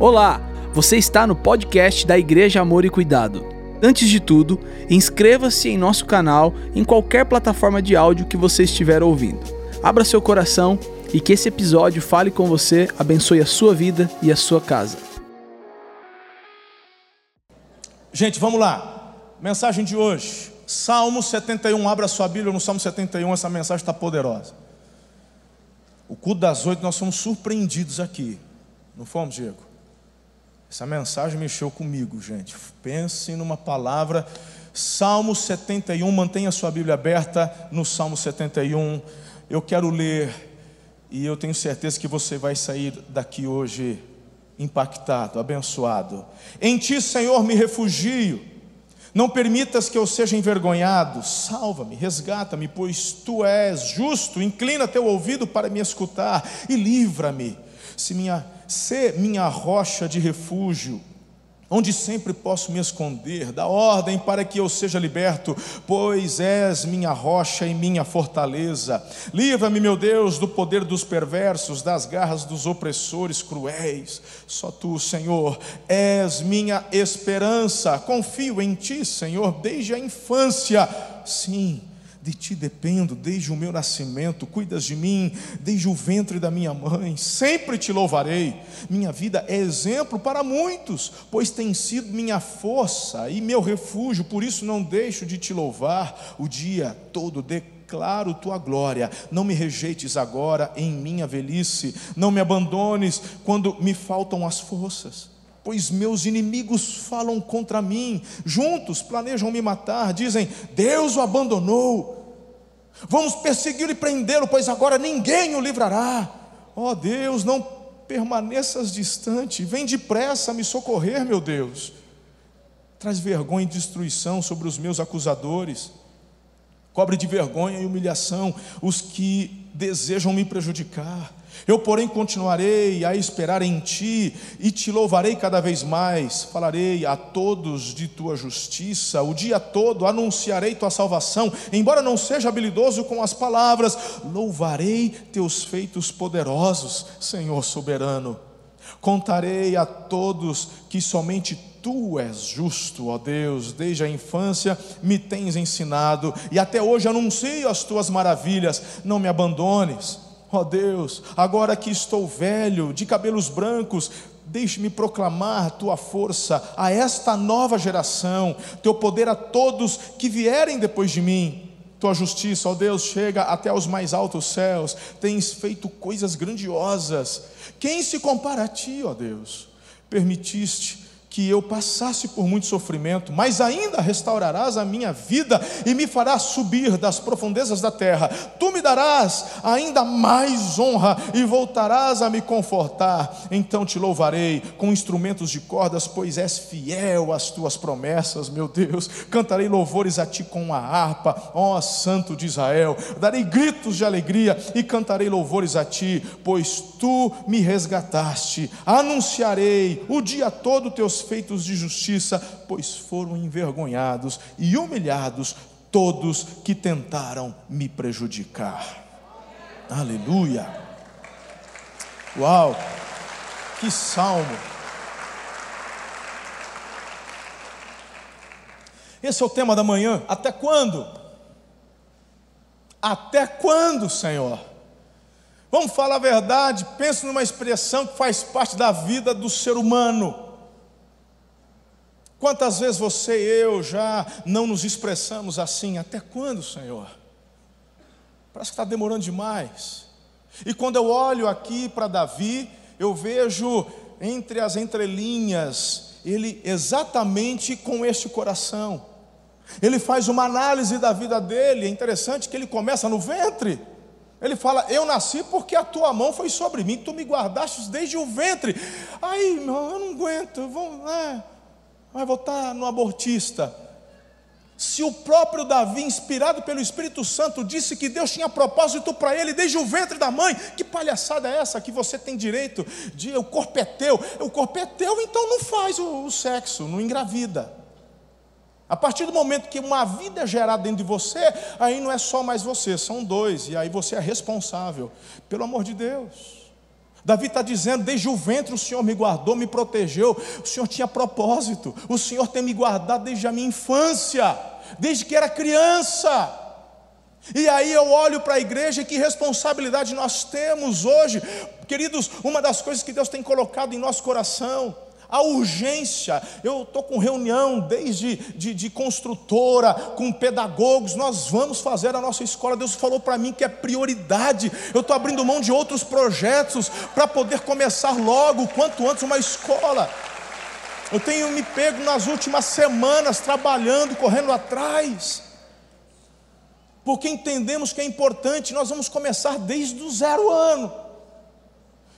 Olá, você está no podcast da Igreja Amor e Cuidado. Antes de tudo, inscreva-se em nosso canal em qualquer plataforma de áudio que você estiver ouvindo. Abra seu coração e que esse episódio fale com você, abençoe a sua vida e a sua casa. Gente, vamos lá. Mensagem de hoje. Salmo 71. Abra sua Bíblia no Salmo 71. Essa mensagem está poderosa. O culto das oito, nós fomos surpreendidos aqui. Não fomos, Diego? Essa mensagem mexeu comigo, gente. Pense numa palavra. Salmo 71. Mantenha sua Bíblia aberta no Salmo 71. Eu quero ler e eu tenho certeza que você vai sair daqui hoje impactado, abençoado. Em ti, Senhor, me refugio. Não permitas que eu seja envergonhado. Salva-me, resgata-me, pois tu és justo. Inclina teu ouvido para me escutar e livra-me. Se minha, se minha rocha de refúgio onde sempre posso me esconder, dá ordem para que eu seja liberto, pois és minha rocha e minha fortaleza. Livra-me, meu Deus, do poder dos perversos, das garras dos opressores cruéis. Só tu, Senhor, és minha esperança. Confio em ti, Senhor, desde a infância. Sim, de ti dependo desde o meu nascimento, cuidas de mim desde o ventre da minha mãe, sempre te louvarei. Minha vida é exemplo para muitos, pois tem sido minha força e meu refúgio, por isso não deixo de te louvar o dia todo. Declaro tua glória, não me rejeites agora em minha velhice, não me abandones quando me faltam as forças pois meus inimigos falam contra mim, juntos planejam me matar, dizem: Deus o abandonou. Vamos persegui-lo e prendê-lo, pois agora ninguém o livrará. Ó oh, Deus, não permaneças distante, vem depressa me socorrer, meu Deus. Traz vergonha e destruição sobre os meus acusadores, cobre de vergonha e humilhação os que desejam me prejudicar. Eu, porém, continuarei a esperar em ti e te louvarei cada vez mais. Falarei a todos de tua justiça, o dia todo anunciarei tua salvação, embora não seja habilidoso com as palavras, louvarei teus feitos poderosos, Senhor soberano. Contarei a todos que somente tu és justo, ó Deus, desde a infância me tens ensinado e até hoje anuncio as tuas maravilhas. Não me abandones Ó Deus, agora que estou velho, de cabelos brancos, deixe-me proclamar tua força a esta nova geração, teu poder a todos que vierem depois de mim. Tua justiça, ó Deus, chega até os mais altos céus, tens feito coisas grandiosas. Quem se compara a ti, ó Deus? Permitiste que eu passasse por muito sofrimento, mas ainda restaurarás a minha vida e me farás subir das profundezas da terra. Tu me darás ainda mais honra e voltarás a me confortar. Então te louvarei com instrumentos de cordas, pois és fiel às tuas promessas, meu Deus. Cantarei louvores a ti com a harpa, ó Santo de Israel. Darei gritos de alegria e cantarei louvores a ti, pois tu me resgataste. Anunciarei o dia todo teus feitos de justiça, pois foram envergonhados e humilhados todos que tentaram me prejudicar. Aleluia! Uau! Que salmo! Esse é o tema da manhã. Até quando? Até quando, Senhor? Vamos falar a verdade. Pense numa expressão que faz parte da vida do ser humano. Quantas vezes você e eu já não nos expressamos assim? Até quando, Senhor? Parece que está demorando demais. E quando eu olho aqui para Davi, eu vejo entre as entrelinhas, ele exatamente com este coração. Ele faz uma análise da vida dele, é interessante que ele começa no ventre. Ele fala: Eu nasci porque a tua mão foi sobre mim, tu me guardaste desde o ventre. Aí, não, eu não aguento, vamos, é vai votar no abortista. Se o próprio Davi, inspirado pelo Espírito Santo, disse que Deus tinha propósito para ele desde o ventre da mãe, que palhaçada é essa que você tem direito de o corpo é teu? O corpo é teu, então não faz o, o sexo, não engravida. A partir do momento que uma vida é gerada dentro de você, aí não é só mais você, são dois, e aí você é responsável. Pelo amor de Deus. Davi está dizendo: desde o ventre o Senhor me guardou, me protegeu. O Senhor tinha propósito. O Senhor tem me guardado desde a minha infância, desde que era criança. E aí eu olho para a igreja e que responsabilidade nós temos hoje, queridos. Uma das coisas que Deus tem colocado em nosso coração a urgência. Eu estou com reunião desde de, de, construtora, com pedagogos, nós vamos fazer a nossa escola. Deus falou para mim que é prioridade. Eu estou abrindo mão de outros projetos para poder começar logo, quanto antes, uma escola. Eu tenho me pego nas últimas semanas trabalhando, correndo atrás, porque entendemos que é importante, nós vamos começar desde o zero ano.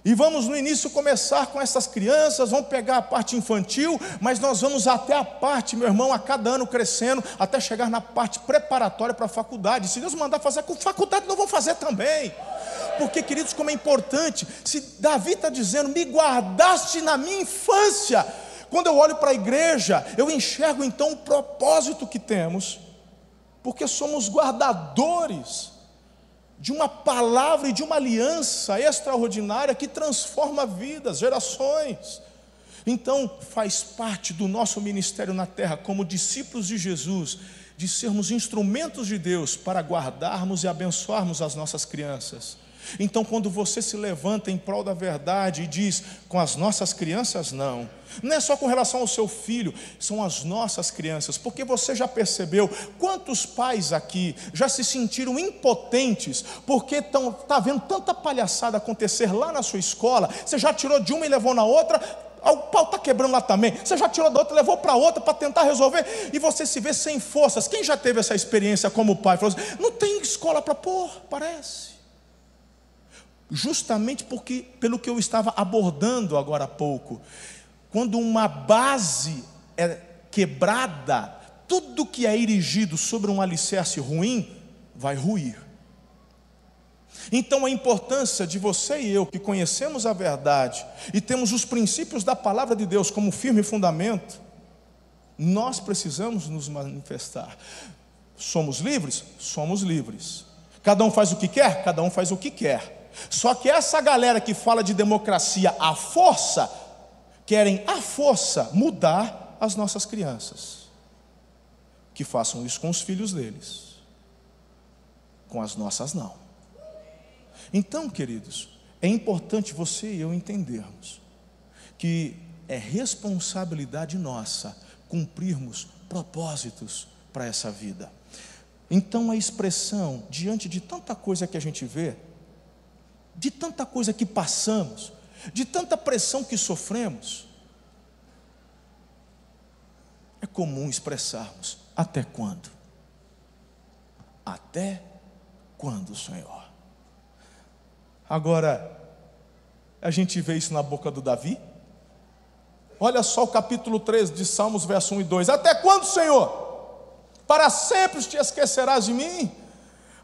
E vamos no início começar com essas crianças, vamos pegar a parte infantil, mas nós vamos até a parte, meu irmão, a cada ano crescendo, até chegar na parte preparatória para a faculdade. Se Deus mandar fazer com faculdade, não vão fazer também. Porque, queridos, como é importante, se Davi está dizendo, me guardaste na minha infância. Quando eu olho para a igreja, eu enxergo então o propósito que temos, porque somos guardadores de uma palavra e de uma aliança extraordinária que transforma vidas, gerações. Então, faz parte do nosso ministério na terra, como discípulos de Jesus, de sermos instrumentos de Deus para guardarmos e abençoarmos as nossas crianças. Então, quando você se levanta em prol da verdade e diz, com as nossas crianças, não, não é só com relação ao seu filho, são as nossas crianças, porque você já percebeu quantos pais aqui já se sentiram impotentes porque está vendo tanta palhaçada acontecer lá na sua escola, você já tirou de uma e levou na outra, o pau está quebrando lá também. Você já tirou da outra, levou para outra para tentar resolver, e você se vê sem forças. Quem já teve essa experiência como pai? Falou assim, não tem escola para pôr, parece justamente porque pelo que eu estava abordando agora há pouco, quando uma base é quebrada, tudo que é erigido sobre um alicerce ruim vai ruir. Então a importância de você e eu que conhecemos a verdade e temos os princípios da palavra de Deus como firme fundamento, nós precisamos nos manifestar. Somos livres? Somos livres. Cada um faz o que quer? Cada um faz o que quer. Só que essa galera que fala de democracia à força, querem à força mudar as nossas crianças. Que façam isso com os filhos deles, com as nossas não. Então, queridos, é importante você e eu entendermos que é responsabilidade nossa cumprirmos propósitos para essa vida. Então, a expressão, diante de tanta coisa que a gente vê, de tanta coisa que passamos, de tanta pressão que sofremos, é comum expressarmos: até quando? Até quando, Senhor? Agora, a gente vê isso na boca do Davi. Olha só o capítulo 13 de Salmos, verso 1 e 2: Até quando, Senhor? Para sempre te esquecerás de mim?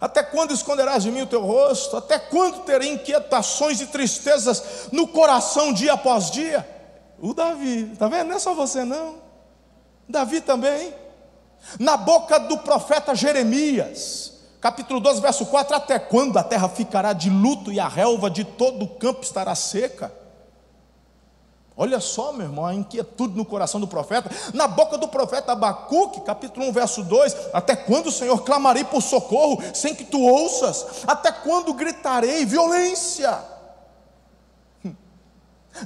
Até quando esconderás de mim o teu rosto? Até quando terei inquietações e tristezas no coração dia após dia? O Davi, está vendo? Não é só você não. Davi também. Na boca do profeta Jeremias, capítulo 12, verso 4: Até quando a terra ficará de luto e a relva de todo o campo estará seca? Olha só, meu irmão, a inquietude no coração do profeta, na boca do profeta Abacuque, capítulo 1, verso 2: Até quando, Senhor, clamarei por socorro sem que tu ouças? Até quando gritarei violência?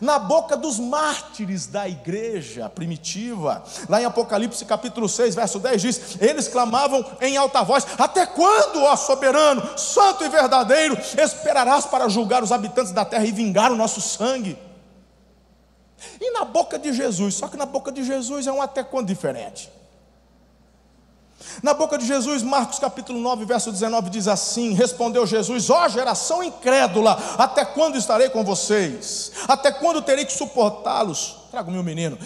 Na boca dos mártires da igreja primitiva, lá em Apocalipse capítulo 6, verso 10 diz: Eles clamavam em alta voz: Até quando, ó soberano, santo e verdadeiro, esperarás para julgar os habitantes da terra e vingar o nosso sangue? E na boca de Jesus, só que na boca de Jesus é um até quando diferente. Na boca de Jesus, Marcos capítulo 9, verso 19 diz assim: Respondeu Jesus: Ó geração incrédula, até quando estarei com vocês? Até quando terei que suportá-los? Traga o meu menino.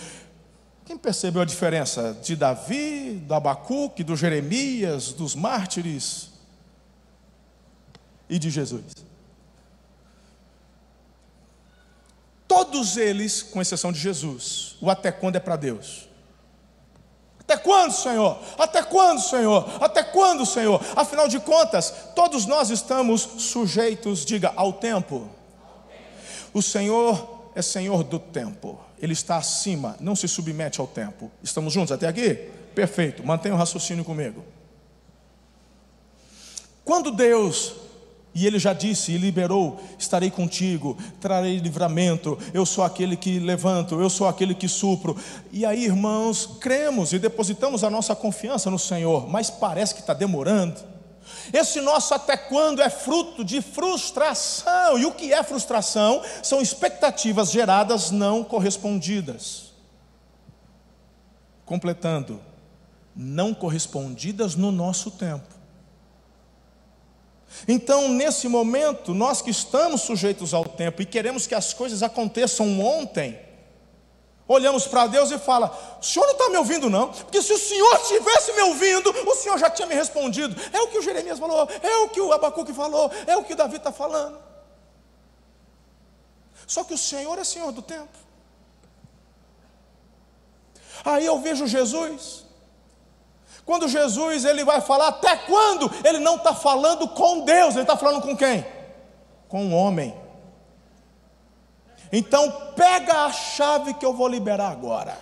Quem percebeu a diferença de Davi, do Abacuque, do Jeremias, dos mártires e de Jesus? Todos eles, com exceção de Jesus, o até quando é para Deus. Até quando, Senhor? Até quando, Senhor? Até quando, Senhor? Afinal de contas, todos nós estamos sujeitos, diga, ao tempo. O Senhor é Senhor do tempo. Ele está acima, não se submete ao tempo. Estamos juntos até aqui? Perfeito. Mantenha o raciocínio comigo. Quando Deus e ele já disse e liberou: estarei contigo, trarei livramento, eu sou aquele que levanto, eu sou aquele que supro. E aí, irmãos, cremos e depositamos a nossa confiança no Senhor, mas parece que está demorando. Esse nosso até quando é fruto de frustração, e o que é frustração? São expectativas geradas não correspondidas. Completando, não correspondidas no nosso tempo. Então, nesse momento, nós que estamos sujeitos ao tempo e queremos que as coisas aconteçam ontem, olhamos para Deus e fala: "O Senhor não está me ouvindo não? Porque se o Senhor estivesse me ouvindo, o Senhor já tinha me respondido. É o que o Jeremias falou, é o que o Abacuque falou, é o que o Davi está falando. Só que o Senhor é Senhor do tempo. Aí eu vejo Jesus quando Jesus ele vai falar, até quando? Ele não está falando com Deus, ele está falando com quem? Com o homem. Então pega a chave que eu vou liberar agora.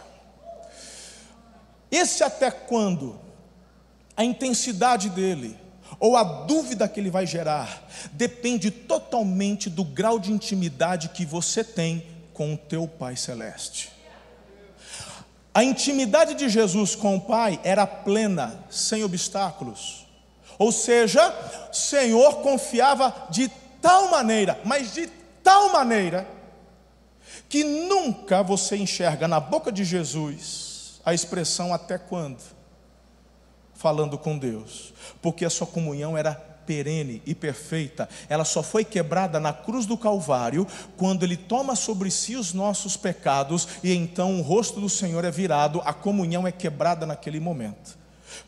Esse até quando? A intensidade dele, ou a dúvida que ele vai gerar, depende totalmente do grau de intimidade que você tem com o teu Pai Celeste. A intimidade de Jesus com o Pai era plena, sem obstáculos. Ou seja, o Senhor confiava de tal maneira, mas de tal maneira, que nunca você enxerga na boca de Jesus a expressão até quando? Falando com Deus, porque a sua comunhão era perene e perfeita, ela só foi quebrada na cruz do Calvário, quando Ele toma sobre si os nossos pecados e então o rosto do Senhor é virado, a comunhão é quebrada naquele momento.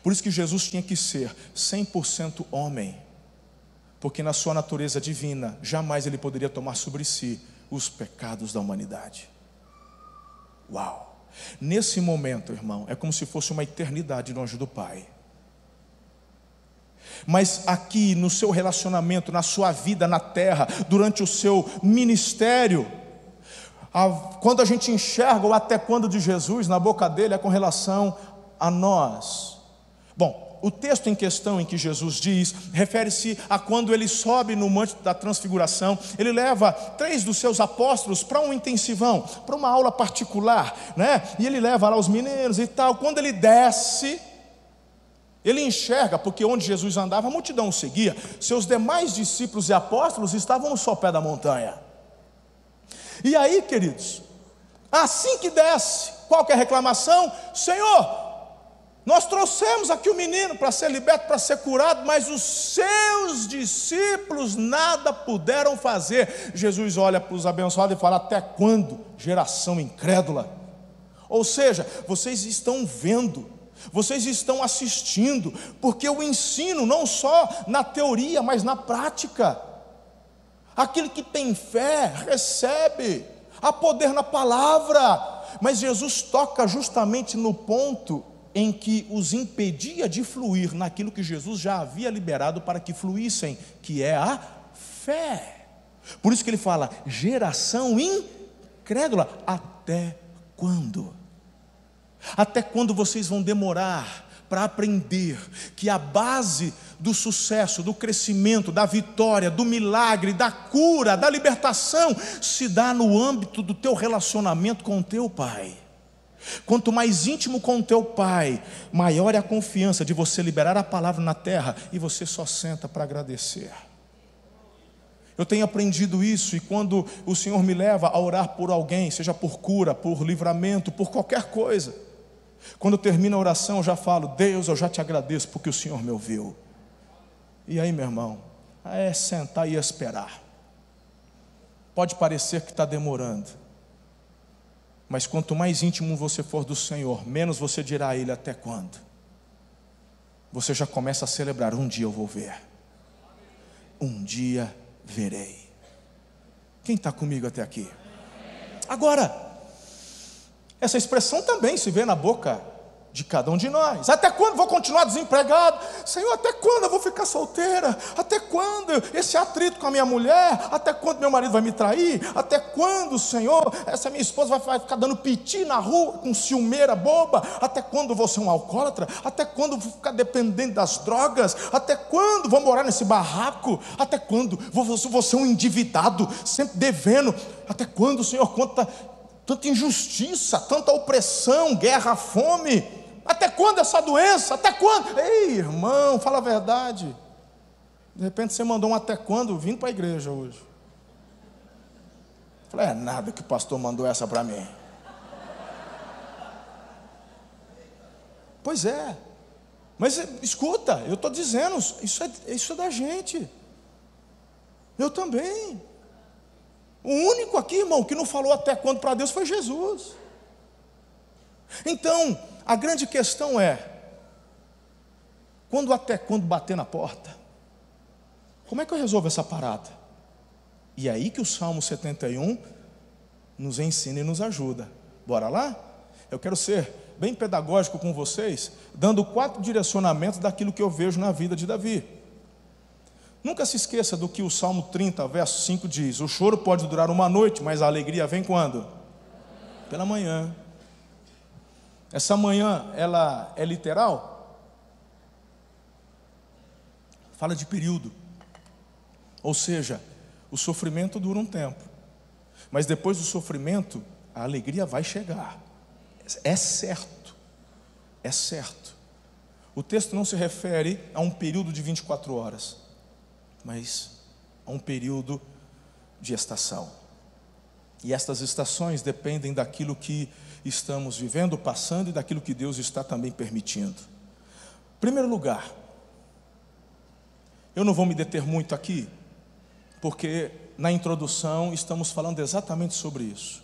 Por isso que Jesus tinha que ser 100% homem, porque na sua natureza divina, jamais ele poderia tomar sobre si os pecados da humanidade. Uau! Nesse momento, irmão, é como se fosse uma eternidade longe do Pai. Mas aqui no seu relacionamento, na sua vida na terra, durante o seu ministério, quando a gente enxerga o até quando de Jesus na boca dele é com relação a nós. Bom, o texto em questão em que Jesus diz refere-se a quando ele sobe no monte da transfiguração, ele leva três dos seus apóstolos para um intensivão, para uma aula particular, né? E ele leva lá os meninos e tal. Quando ele desce, ele enxerga, porque onde Jesus andava, a multidão o seguia. Seus demais discípulos e apóstolos estavam no sopé da montanha. E aí, queridos, assim que desce, qual que a reclamação? Senhor, nós trouxemos aqui o menino para ser liberto, para ser curado, mas os seus discípulos nada puderam fazer. Jesus olha para os abençoados e fala: Até quando, geração incrédula? Ou seja, vocês estão vendo vocês estão assistindo, porque eu ensino não só na teoria, mas na prática. Aquele que tem fé recebe, há poder na palavra, mas Jesus toca justamente no ponto em que os impedia de fluir naquilo que Jesus já havia liberado para que fluíssem, que é a fé. Por isso que ele fala: geração incrédula, até quando? Até quando vocês vão demorar para aprender que a base do sucesso, do crescimento, da vitória, do milagre, da cura, da libertação se dá no âmbito do teu relacionamento com o teu pai? Quanto mais íntimo com o teu pai, maior é a confiança de você liberar a palavra na terra e você só senta para agradecer. Eu tenho aprendido isso e quando o Senhor me leva a orar por alguém, seja por cura, por livramento, por qualquer coisa, quando termina a oração, eu já falo: Deus, eu já te agradeço porque o Senhor me ouviu. E aí, meu irmão, é sentar e esperar. Pode parecer que está demorando, mas quanto mais íntimo você for do Senhor, menos você dirá a Ele até quando. Você já começa a celebrar: um dia eu vou ver, um dia verei. Quem está comigo até aqui? Agora, essa expressão também se vê na boca de cada um de nós. Até quando vou continuar desempregado? Senhor, até quando eu vou ficar solteira? Até quando esse atrito com a minha mulher? Até quando meu marido vai me trair? Até quando, Senhor, essa minha esposa vai ficar dando piti na rua com ciumeira boba? Até quando vou ser um alcoólatra? Até quando vou ficar dependendo das drogas? Até quando vou morar nesse barraco? Até quando vou, vou ser um endividado, sempre devendo? Até quando, Senhor, conta tanta injustiça, tanta opressão, guerra, fome? Até quando essa doença? Até quando? Ei, irmão, fala a verdade. De repente você mandou um até quando vindo para a igreja hoje. Falei, é nada que o pastor mandou essa para mim. Pois é. Mas escuta, eu estou dizendo, isso é, isso é da gente. Eu também. O único aqui, irmão, que não falou até quando para Deus foi Jesus. Então, a grande questão é: quando até quando bater na porta, como é que eu resolvo essa parada? E é aí que o Salmo 71 nos ensina e nos ajuda. Bora lá? Eu quero ser bem pedagógico com vocês, dando quatro direcionamentos daquilo que eu vejo na vida de Davi. Nunca se esqueça do que o Salmo 30, verso 5 diz: O choro pode durar uma noite, mas a alegria vem quando? Pela manhã. Essa manhã, ela é literal? Fala de período. Ou seja, o sofrimento dura um tempo. Mas depois do sofrimento, a alegria vai chegar. É certo. É certo. O texto não se refere a um período de 24 horas, mas a um período de estação. E estas estações dependem daquilo que estamos vivendo, passando e daquilo que Deus está também permitindo. Primeiro lugar, eu não vou me deter muito aqui, porque na introdução estamos falando exatamente sobre isso.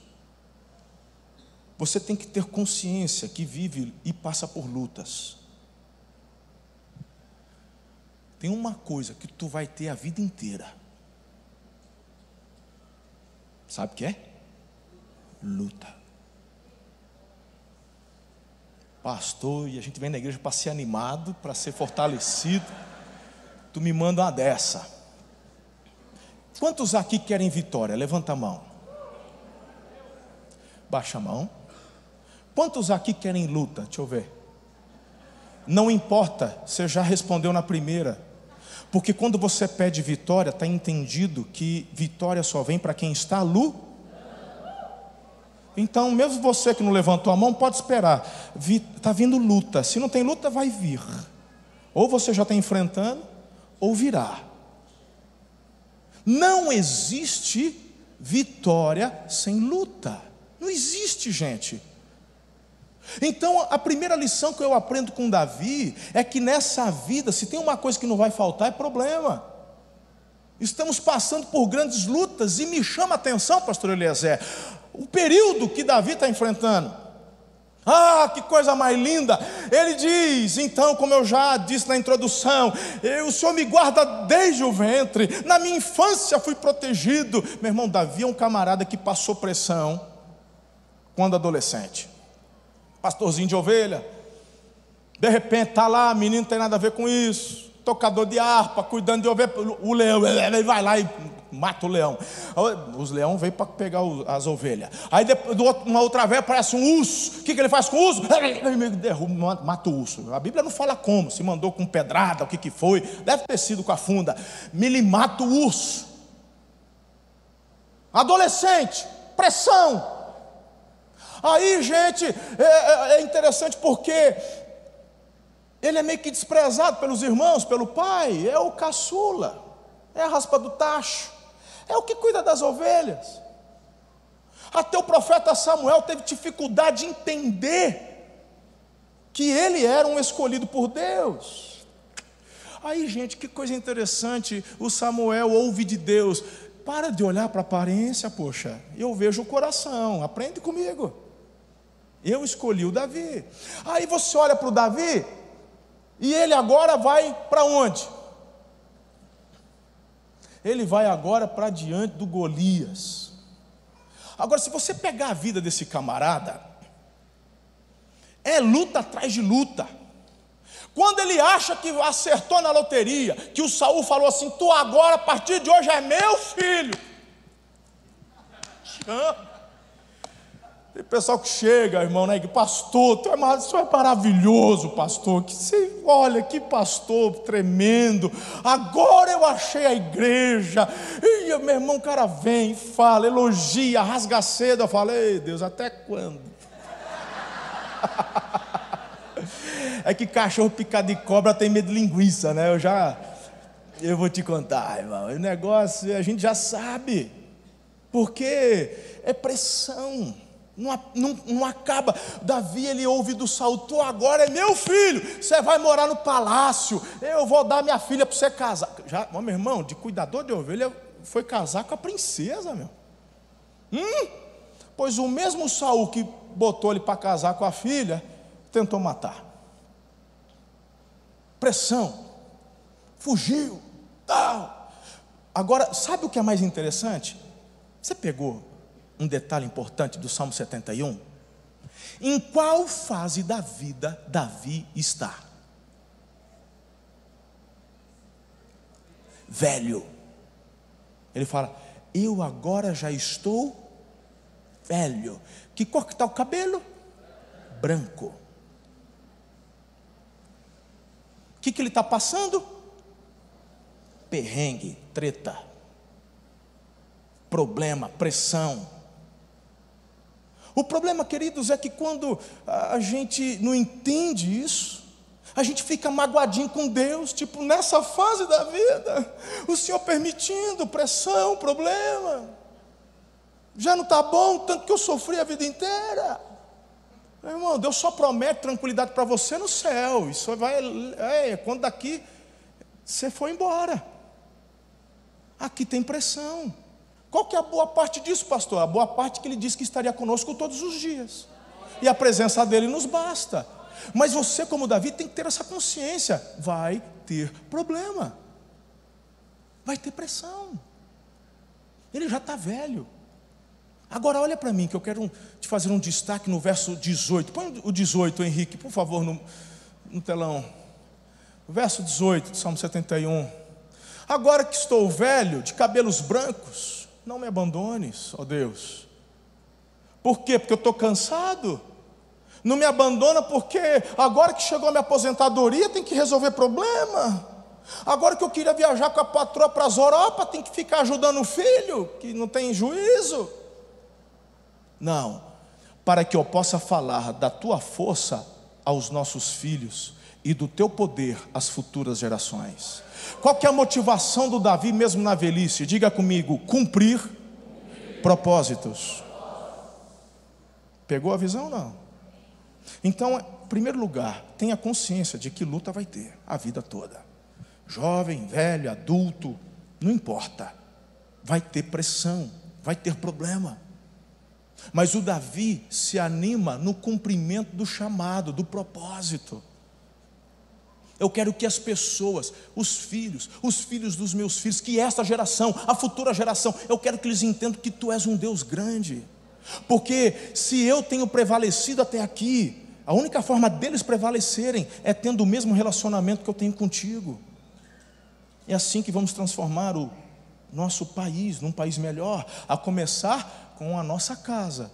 Você tem que ter consciência que vive e passa por lutas. Tem uma coisa que tu vai ter a vida inteira. Sabe o que é? Luta pastor, e a gente vem na igreja para ser animado, para ser fortalecido. Tu me manda uma dessa. Quantos aqui querem vitória? Levanta a mão. Baixa a mão. Quantos aqui querem luta? Deixa eu ver. Não importa, você já respondeu na primeira. Porque quando você pede vitória, está entendido que vitória só vem para quem está lutando. Então, mesmo você que não levantou a mão, pode esperar. Está vindo luta. Se não tem luta, vai vir. Ou você já está enfrentando, ou virá. Não existe vitória sem luta. Não existe, gente. Então, a primeira lição que eu aprendo com Davi é que nessa vida, se tem uma coisa que não vai faltar, é problema. Estamos passando por grandes lutas e me chama a atenção, pastor Eliezer, o período que Davi está enfrentando. Ah, que coisa mais linda! Ele diz, então, como eu já disse na introdução, o Senhor me guarda desde o ventre, na minha infância fui protegido. Meu irmão, Davi é um camarada que passou pressão quando adolescente, pastorzinho de ovelha. De repente está lá, menino não tem nada a ver com isso, tocador de harpa, cuidando de ovelha, o leão, ele vai lá e mata o leão. Os leões vêm para pegar as ovelhas. Aí uma outra vez aparece um urso. O que, que ele faz com o urso? Derruba, mata o urso. A Bíblia não fala como, se mandou com pedrada, o que, que foi. Deve ter sido com a funda. Ele mata o urso. Adolescente, pressão. Aí, gente, é, é, é interessante porque ele é meio que desprezado pelos irmãos, pelo pai, é o caçula, é a raspa do tacho é o que cuida das ovelhas. Até o profeta Samuel teve dificuldade de entender que ele era um escolhido por Deus. Aí, gente, que coisa interessante, o Samuel ouve de Deus. Para de olhar para a aparência, poxa, eu vejo o coração, aprende comigo. Eu escolhi o Davi. Aí você olha para o Davi, e ele agora vai para onde? ele vai agora para diante do Golias. Agora, se você pegar a vida desse camarada, É luta atrás de luta. Quando ele acha que acertou na loteria, que o Saul falou assim: Tu agora, a partir de hoje, é meu filho. Tem pessoal que chega, irmão, né? Que pastor, tu é, é maravilhoso, pastor. Que você, olha, que pastor tremendo. Agora eu achei a igreja. E meu irmão, o cara vem, fala, elogia, rasga cedo. Eu falei, Deus, até quando? É que cachorro picado de cobra tem medo de linguiça, né? Eu já. Eu vou te contar, irmão. O negócio a gente já sabe. Porque é pressão. Não, não, não, acaba. Davi ele ouve do Saul: Tu agora é meu filho, você vai morar no palácio. Eu vou dar minha filha para você casar. Já, meu irmão, de cuidador de ovelha, foi casar com a princesa, meu. Hum? Pois o mesmo Saul que botou ele para casar com a filha, tentou matar. Pressão, fugiu, tal. Agora, sabe o que é mais interessante? Você pegou um detalhe importante do Salmo 71? Em qual fase da vida Davi está? Velho. Ele fala: Eu agora já estou velho. Que cor que está o cabelo? Branco. O que, que ele está passando? Perrengue, treta, problema, pressão. O problema, queridos, é que quando a gente não entende isso, a gente fica magoadinho com Deus, tipo, nessa fase da vida, o Senhor permitindo pressão, problema. Já não está bom, tanto que eu sofri a vida inteira. Meu irmão, Deus só promete tranquilidade para você no céu. Isso vai, é, quando daqui você foi embora. Aqui tem pressão. Qual que é a boa parte disso, pastor? A boa parte que ele disse que estaria conosco todos os dias. E a presença dele nos basta. Mas você, como Davi, tem que ter essa consciência. Vai ter problema. Vai ter pressão. Ele já está velho. Agora olha para mim, que eu quero te fazer um destaque no verso 18. Põe o 18, Henrique, por favor, no, no telão. verso 18 Salmo 71. Agora que estou velho, de cabelos brancos, não me abandones, ó Deus. Por quê? Porque eu estou cansado. Não me abandona porque agora que chegou a minha aposentadoria tem que resolver problema. Agora que eu queria viajar com a patroa para as Europa, tem que ficar ajudando o filho, que não tem juízo. Não, para que eu possa falar da tua força aos nossos filhos e do teu poder às futuras gerações. Qual que é a motivação do Davi mesmo na velhice? Diga comigo, cumprir propósitos. Pegou a visão não? Então, em primeiro lugar, tenha consciência de que luta vai ter a vida toda. Jovem, velho, adulto, não importa. Vai ter pressão, vai ter problema. Mas o Davi se anima no cumprimento do chamado, do propósito. Eu quero que as pessoas, os filhos, os filhos dos meus filhos, que esta geração, a futura geração, eu quero que eles entendam que tu és um Deus grande. Porque se eu tenho prevalecido até aqui, a única forma deles prevalecerem é tendo o mesmo relacionamento que eu tenho contigo. É assim que vamos transformar o nosso país num país melhor, a começar com a nossa casa,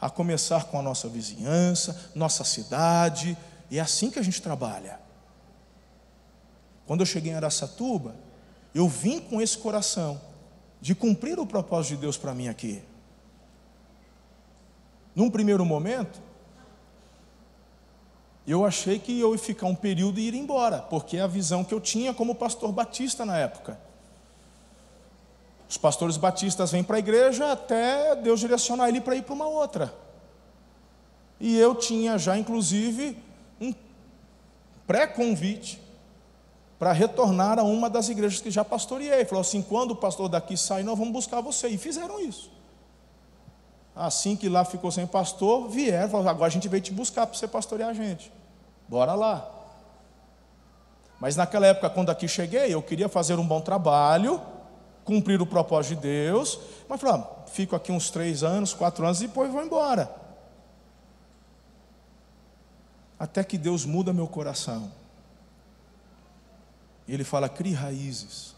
a começar com a nossa vizinhança, nossa cidade, e é assim que a gente trabalha. Quando eu cheguei em Aracatuba, eu vim com esse coração de cumprir o propósito de Deus para mim aqui. Num primeiro momento, eu achei que eu ia ficar um período e ir embora, porque é a visão que eu tinha como pastor batista na época. Os pastores batistas vêm para a igreja até Deus direcionar ele para ir para uma outra. E eu tinha já, inclusive, pré-convite para retornar a uma das igrejas que já pastoreei. Falou assim: quando o pastor daqui sair, nós vamos buscar você. E fizeram isso. Assim que lá ficou sem pastor, vieram, falaram: agora a gente veio te buscar para você pastorear a gente. Bora lá. Mas naquela época, quando aqui cheguei, eu queria fazer um bom trabalho, cumprir o propósito de Deus, mas falei: ah, fico aqui uns três anos, quatro anos e depois vou embora. Até que Deus muda meu coração. E Ele fala: crie raízes,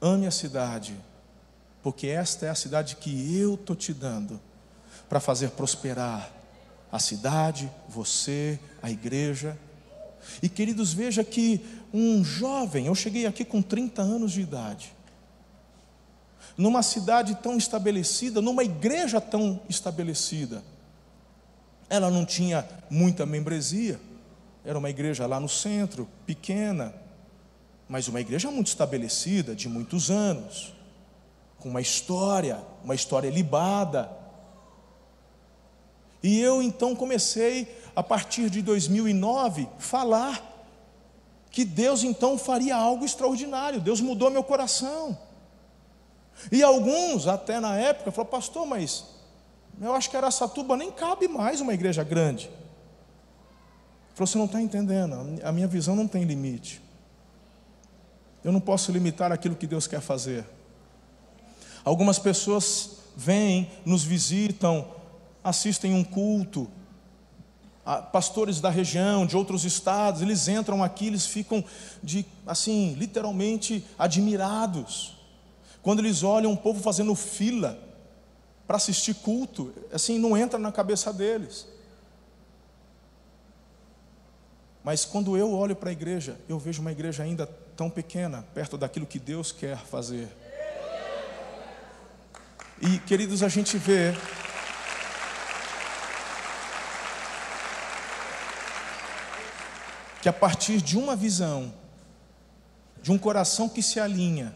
ame a cidade, porque esta é a cidade que eu estou te dando para fazer prosperar a cidade, você, a igreja. E queridos, veja que um jovem, eu cheguei aqui com 30 anos de idade, numa cidade tão estabelecida, numa igreja tão estabelecida. Ela não tinha muita membresia, era uma igreja lá no centro, pequena, mas uma igreja muito estabelecida, de muitos anos, com uma história, uma história libada. E eu então comecei, a partir de 2009, falar que Deus então faria algo extraordinário. Deus mudou meu coração. E alguns, até na época, falaram, pastor, mas eu acho que Araçatuba nem cabe mais uma igreja grande. Falou, você não está entendendo, a minha visão não tem limite. Eu não posso limitar aquilo que Deus quer fazer. Algumas pessoas vêm, nos visitam, assistem um culto, pastores da região, de outros estados, eles entram aqui, eles ficam de assim, literalmente admirados. Quando eles olham um povo fazendo fila para assistir culto, assim não entra na cabeça deles. Mas quando eu olho para a igreja, eu vejo uma igreja ainda tão pequena, perto daquilo que Deus quer fazer. E queridos, a gente vê que a partir de uma visão, de um coração que se alinha,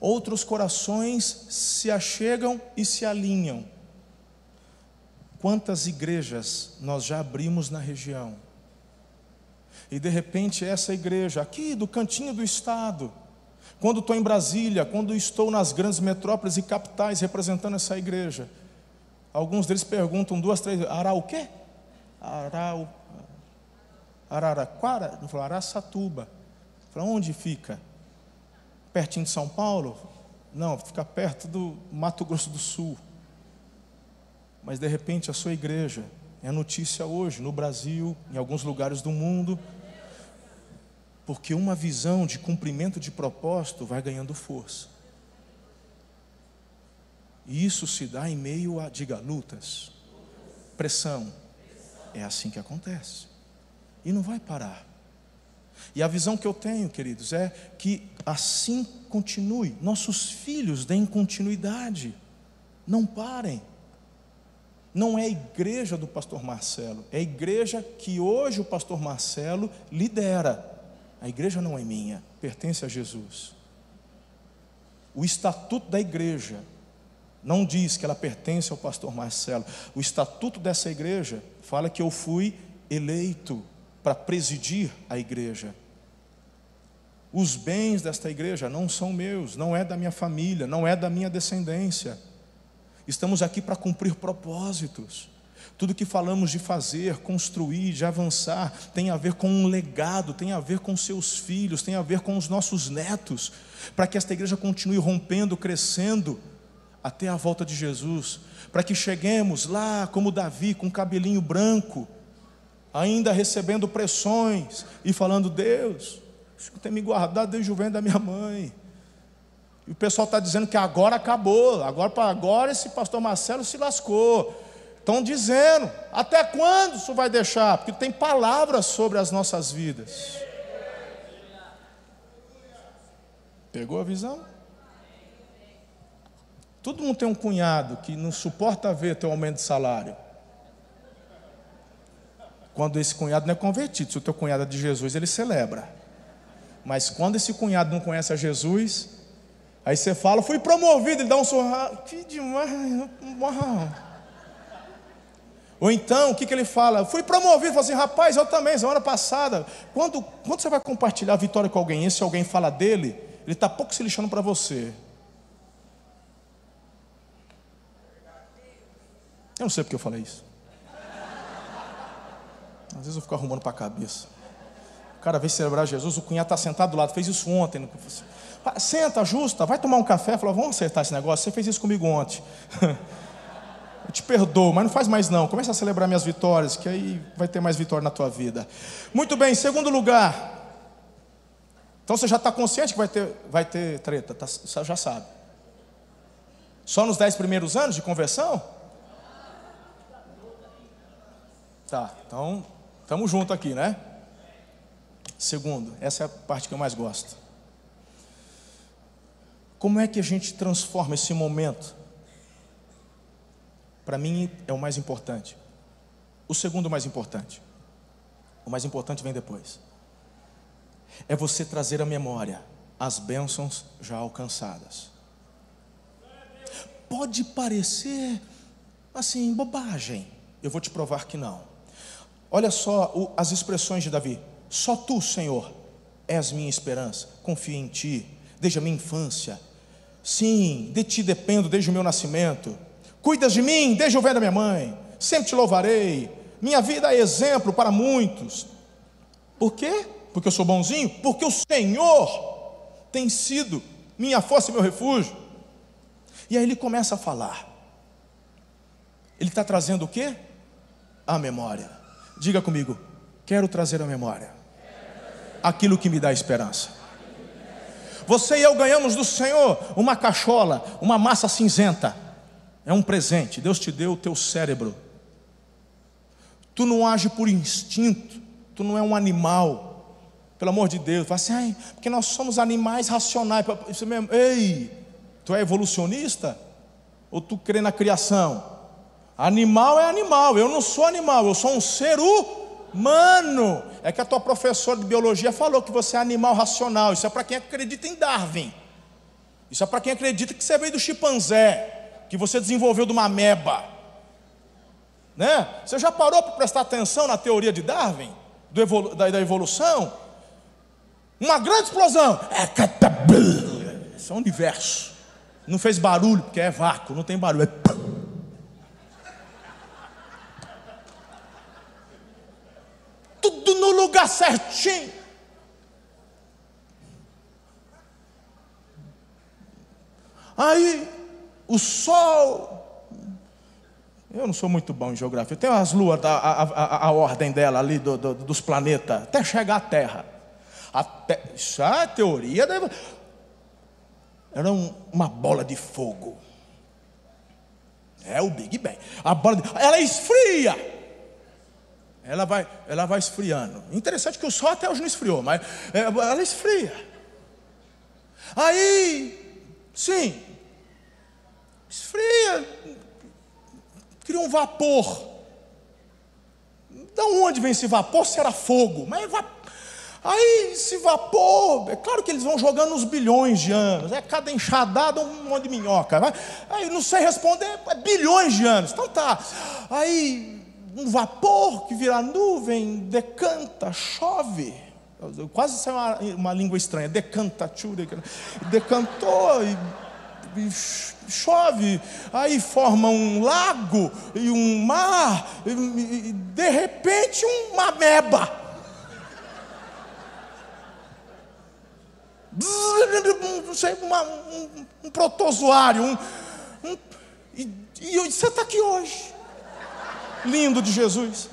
outros corações se achegam e se alinham. Quantas igrejas nós já abrimos na região? E de repente essa igreja, aqui do cantinho do estado, quando estou em Brasília, quando estou nas grandes metrópoles e capitais representando essa igreja, alguns deles perguntam duas, três, Ará o quê? Ará o Araraquara, não falou Araçatuba. Falou, onde fica? Pertinho de São Paulo? Não, fica perto do Mato Grosso do Sul. Mas de repente a sua igreja é notícia hoje no Brasil, em alguns lugares do mundo, porque uma visão de cumprimento de propósito vai ganhando força. E isso se dá em meio a, diga, lutas, pressão. É assim que acontece. E não vai parar. E a visão que eu tenho, queridos, é que assim continue. Nossos filhos deem continuidade. Não parem. Não é a igreja do pastor Marcelo, é a igreja que hoje o pastor Marcelo lidera. A igreja não é minha, pertence a Jesus. O estatuto da igreja não diz que ela pertence ao pastor Marcelo. O estatuto dessa igreja fala que eu fui eleito para presidir a igreja. Os bens desta igreja não são meus, não é da minha família, não é da minha descendência. Estamos aqui para cumprir propósitos. Tudo que falamos de fazer, construir, de avançar, tem a ver com um legado, tem a ver com seus filhos, tem a ver com os nossos netos, para que esta igreja continue rompendo, crescendo, até a volta de Jesus, para que cheguemos lá como Davi, com cabelinho branco, ainda recebendo pressões e falando: Deus, isso tem me guardado desde o ventre da minha mãe. E o pessoal está dizendo que agora acabou, agora para agora esse pastor Marcelo se lascou. Estão dizendo, até quando isso vai deixar? Porque tem palavras sobre as nossas vidas. Pegou a visão? Todo mundo tem um cunhado que não suporta ver teu aumento de salário. Quando esse cunhado não é convertido, se o teu cunhado é de Jesus, ele celebra. Mas quando esse cunhado não conhece a Jesus, aí você fala, fui promovido, ele dá um sorriso, que demais, uau. Ou então, o que, que ele fala? Fui promovido, fala assim, rapaz, eu também, semana passada. Quando, quando você vai compartilhar a vitória com alguém, e se alguém fala dele, ele está pouco se lixando para você. Eu não sei porque eu falei isso. Às vezes eu fico arrumando para a cabeça. O cara veio celebrar Jesus, o cunhado está sentado do lado, fez isso ontem. Senta, ajusta, vai tomar um café. Falou, vamos acertar esse negócio. Você fez isso comigo ontem. Eu te perdoo, mas não faz mais não. Começa a celebrar minhas vitórias, que aí vai ter mais vitória na tua vida. Muito bem, segundo lugar. Então você já está consciente que vai ter, vai ter treta, tá, já sabe. Só nos dez primeiros anos de conversão? Tá, então estamos juntos aqui, né? Segundo, essa é a parte que eu mais gosto. Como é que a gente transforma esse momento? Para mim é o mais importante. O segundo mais importante. O mais importante vem depois. É você trazer à memória as bênçãos já alcançadas. Pode parecer assim, bobagem. Eu vou te provar que não. Olha só o, as expressões de Davi: Só tu, Senhor, és minha esperança. Confio em ti desde a minha infância. Sim, de ti dependo desde o meu nascimento. Cuidas de mim desde o ventre da minha mãe. Sempre te louvarei. Minha vida é exemplo para muitos. Por quê? Porque eu sou bonzinho? Porque o Senhor tem sido minha força e meu refúgio. E aí ele começa a falar. Ele está trazendo o quê? A memória. Diga comigo, quero trazer a memória aquilo que me dá esperança. Você e eu ganhamos do Senhor uma cachola, uma massa cinzenta. É um presente. Deus te deu o teu cérebro. Tu não age por instinto. Tu não é um animal. Pelo amor de Deus. Fala assim, porque nós somos animais racionais. Isso mesmo. Ei, tu é evolucionista? Ou tu crê na criação? Animal é animal. Eu não sou animal. Eu sou um ser humano Mano, é que a tua professora de biologia falou que você é animal racional. Isso é para quem acredita em Darwin. Isso é para quem acredita que você veio do chimpanzé, que você desenvolveu de uma ameba. Né? Você já parou para prestar atenção na teoria de Darwin, evolu da, da, evolução? Uma grande explosão. É é um universo. Não fez barulho, porque é vácuo, não tem barulho. É tudo no lugar certinho. Aí, o sol. Eu não sou muito bom em geografia. Tem as luas, a, a, a, a ordem dela ali do, do, dos planetas, até chegar à Terra. Isso é a teoria. Era um, uma bola de fogo. É o Big Bang. A bola de, ela esfria ela vai, ela vai esfriando. Interessante que o sol até hoje não esfriou, mas é, ela esfria. Aí, sim, esfria, cria um vapor. Da onde vem esse vapor? Se era fogo, mas é Aí esse vapor, é claro que eles vão jogando uns bilhões de anos, é cada enxadada um monte de minhoca. Aí não sei responder, é bilhões de anos. Então tá. Aí um vapor que vira nuvem, decanta, chove. Quase saiu uma, uma língua estranha, decanta, decantou e, e chove, aí forma um lago e um mar, e, e de repente uma meba. Não sei, um, um protozoário, um, um, e, e você está aqui hoje lindo de Jesus.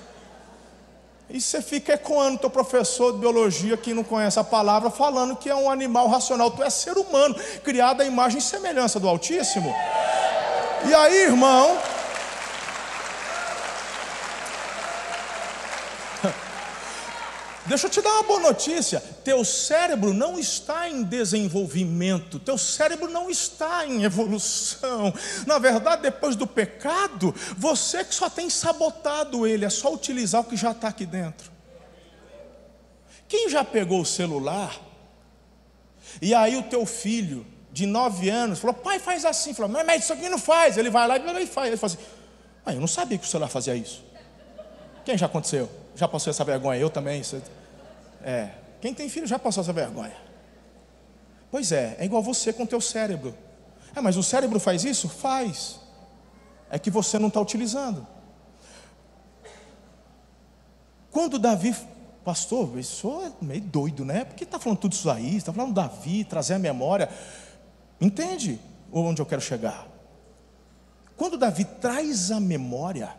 E você fica ecoando teu professor de biologia que não conhece a palavra, falando que é um animal racional. Tu é ser humano, criado à imagem e semelhança do Altíssimo. E aí, irmão, Deixa eu te dar uma boa notícia: teu cérebro não está em desenvolvimento, teu cérebro não está em evolução. Na verdade, depois do pecado, você que só tem sabotado ele, é só utilizar o que já está aqui dentro. Quem já pegou o celular e aí o teu filho de nove anos falou: pai, faz assim. Falou: mas isso aqui não faz. Ele vai lá e faz. Ele fala assim: ah, eu não sabia que o celular fazia isso. Quem já aconteceu? Já passou essa vergonha? Eu também. É. Quem tem filho já passou essa vergonha. Pois é, é igual você com o teu cérebro. É, mas o cérebro faz isso? Faz. É que você não está utilizando. Quando Davi, pastor, isso é meio doido, né? Porque está falando tudo isso aí, está falando Davi, trazer a memória. Entende onde eu quero chegar? Quando Davi traz a memória,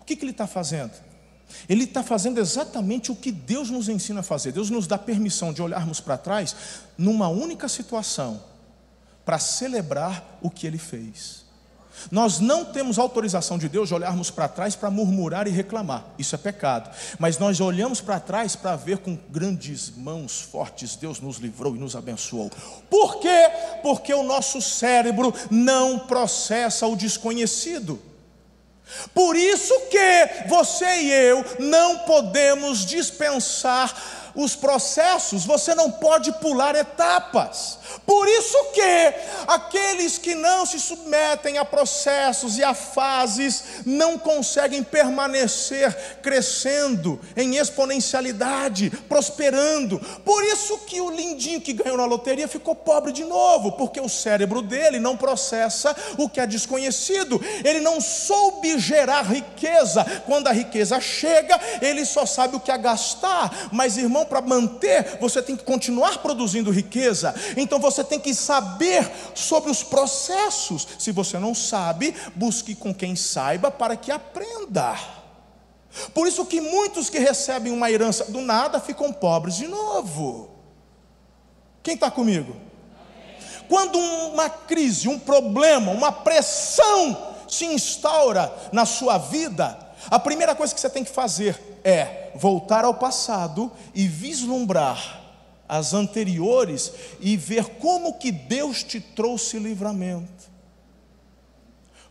o que, que ele está fazendo? Ele está fazendo exatamente o que Deus nos ensina a fazer. Deus nos dá permissão de olharmos para trás numa única situação, para celebrar o que ele fez. Nós não temos autorização de Deus de olharmos para trás para murmurar e reclamar, isso é pecado. Mas nós olhamos para trás para ver com grandes mãos fortes Deus nos livrou e nos abençoou. Por quê? Porque o nosso cérebro não processa o desconhecido. Por isso que você e eu não podemos dispensar os processos, você não pode pular etapas. Por isso que aqueles que não se submetem a processos e a fases não conseguem permanecer crescendo em exponencialidade, prosperando. Por isso que o lindinho que ganhou na loteria ficou pobre de novo, porque o cérebro dele não processa o que é desconhecido. Ele não soube gerar riqueza. Quando a riqueza chega, ele só sabe o que é gastar. Mas irmão, para manter, você tem que continuar produzindo riqueza. Então você tem que saber sobre os processos. Se você não sabe, busque com quem saiba para que aprenda. Por isso que muitos que recebem uma herança do nada ficam pobres de novo. Quem está comigo? Quando uma crise, um problema, uma pressão se instaura na sua vida, a primeira coisa que você tem que fazer é voltar ao passado e vislumbrar as anteriores e ver como que Deus te trouxe livramento.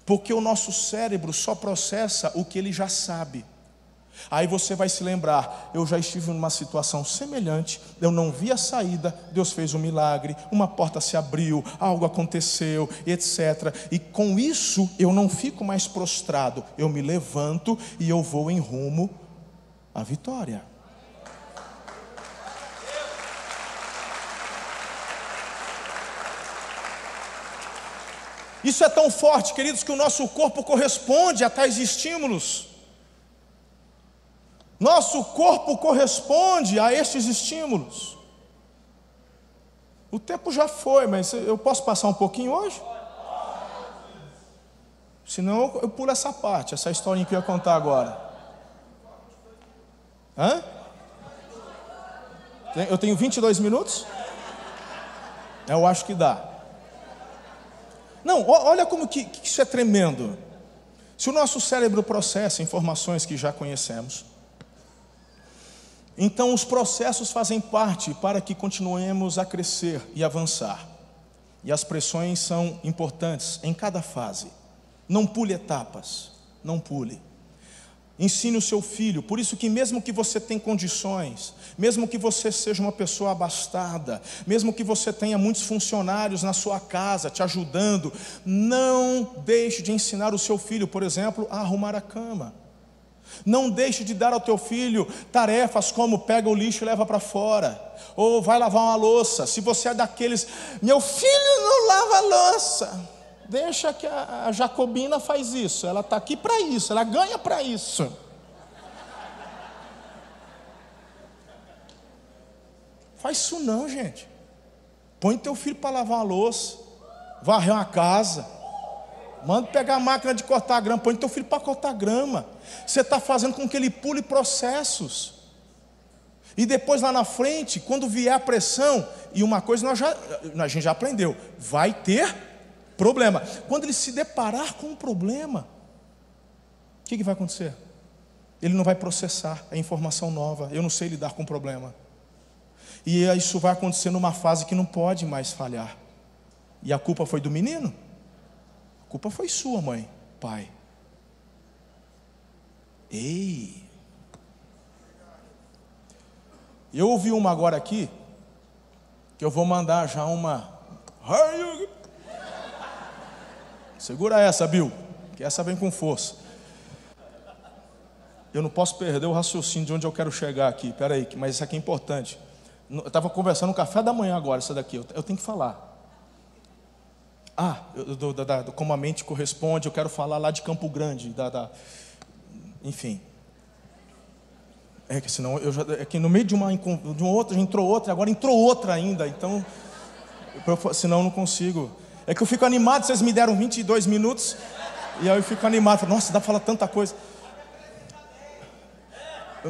Porque o nosso cérebro só processa o que ele já sabe. Aí você vai se lembrar: eu já estive numa situação semelhante, eu não vi a saída, Deus fez um milagre, uma porta se abriu, algo aconteceu, etc. E com isso eu não fico mais prostrado, eu me levanto e eu vou em rumo à vitória. Isso é tão forte, queridos, que o nosso corpo corresponde a tais estímulos. Nosso corpo corresponde a estes estímulos. O tempo já foi, mas eu posso passar um pouquinho hoje? Senão eu pulo essa parte, essa historinha que eu ia contar agora. Hã? Eu tenho 22 minutos? Eu acho que dá. Não, olha como que, que isso é tremendo. Se o nosso cérebro processa informações que já conhecemos, então, os processos fazem parte para que continuemos a crescer e avançar. E as pressões são importantes em cada fase. Não pule etapas, não pule. Ensine o seu filho, por isso que mesmo que você tenha condições, mesmo que você seja uma pessoa abastada, mesmo que você tenha muitos funcionários na sua casa te ajudando, não deixe de ensinar o seu filho, por exemplo, a arrumar a cama. Não deixe de dar ao teu filho tarefas como pega o lixo e leva para fora, ou vai lavar uma louça. Se você é daqueles, meu filho não lava louça, deixa que a, Jacobina faz isso, ela está aqui para isso, ela ganha para isso. Faz isso não, gente. Põe teu filho para lavar uma louça, varrer uma casa, manda pegar a máquina de cortar grama, põe teu filho para cortar grama. Você está fazendo com que ele pule processos. E depois lá na frente, quando vier a pressão, e uma coisa nós já, a gente já aprendeu, vai ter problema. Quando ele se deparar com um problema, o que, que vai acontecer? Ele não vai processar a informação nova. Eu não sei lidar com o problema. E isso vai acontecer numa fase que não pode mais falhar. E a culpa foi do menino? Culpa foi sua, mãe, pai. Ei! Eu ouvi uma agora aqui, que eu vou mandar já uma. Segura essa, Bill, que essa vem com força. Eu não posso perder o raciocínio de onde eu quero chegar aqui. Espera aí, mas isso aqui é importante. Eu estava conversando no café da manhã agora, essa daqui. Eu, tenho que falar. Ah, eu, do, da, como a mente corresponde, eu quero falar lá de Campo Grande, da, da enfim. É que senão eu já, é que no meio de uma, de uma outra entrou outra, agora entrou outra ainda, então senão eu não consigo. É que eu fico animado, vocês me deram 22 minutos. E aí eu fico animado. Nossa, dá para falar tanta coisa.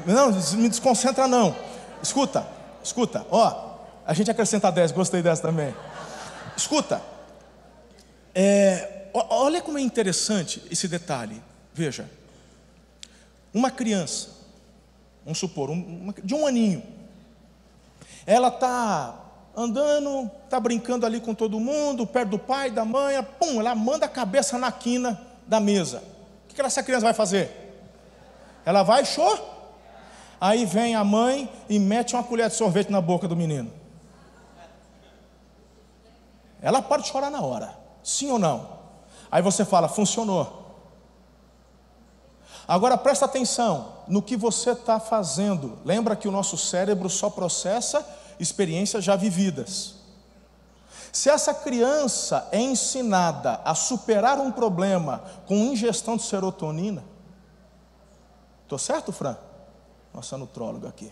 Não, me desconcentra não. Escuta, escuta, ó. A gente acrescenta 10, gostei dessa também. Escuta. É, olha como é interessante esse detalhe. Veja. Uma criança, vamos supor, uma, de um aninho, ela está andando, está brincando ali com todo mundo, perto do pai, da mãe, pum, ela manda a cabeça na quina da mesa. O que essa criança vai fazer? Ela vai chorar. Aí vem a mãe e mete uma colher de sorvete na boca do menino. Ela para de chorar na hora, sim ou não? Aí você fala, funcionou. Agora presta atenção no que você está fazendo. Lembra que o nosso cérebro só processa experiências já vividas. Se essa criança é ensinada a superar um problema com ingestão de serotonina, estou certo, Fran? Nossa nutróloga aqui.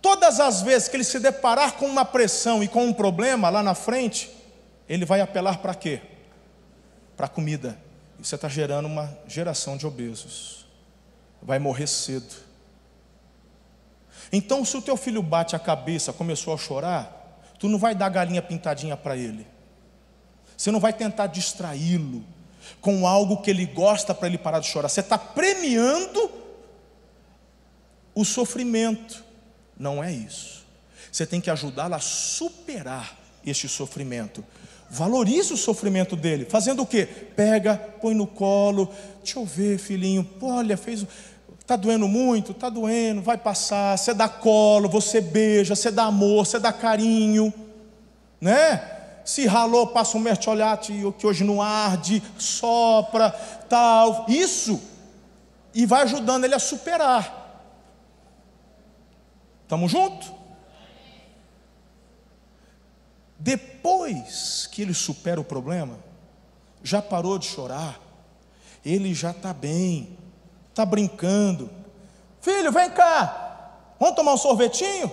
Todas as vezes que ele se deparar com uma pressão e com um problema lá na frente, ele vai apelar para quê? Para comida. E você está gerando uma geração de obesos. Vai morrer cedo. Então, se o teu filho bate a cabeça, começou a chorar, tu não vai dar galinha pintadinha para ele. Você não vai tentar distraí-lo com algo que ele gosta para ele parar de chorar. Você está premiando o sofrimento. Não é isso. Você tem que ajudá-lo a superar este sofrimento. Valorize o sofrimento dele. Fazendo o quê? Pega, põe no colo. Deixa eu ver, filhinho. Olha, fez. Está doendo muito? Está doendo, vai passar. Você dá colo, você beija, você dá amor, você dá carinho, né? Se ralou, passa um mertiolate que hoje não arde, sopra, tal. Isso. E vai ajudando ele a superar. Estamos juntos? Depois que ele supera o problema, já parou de chorar, ele já está bem, está brincando. Filho, vem cá, vamos tomar um sorvetinho?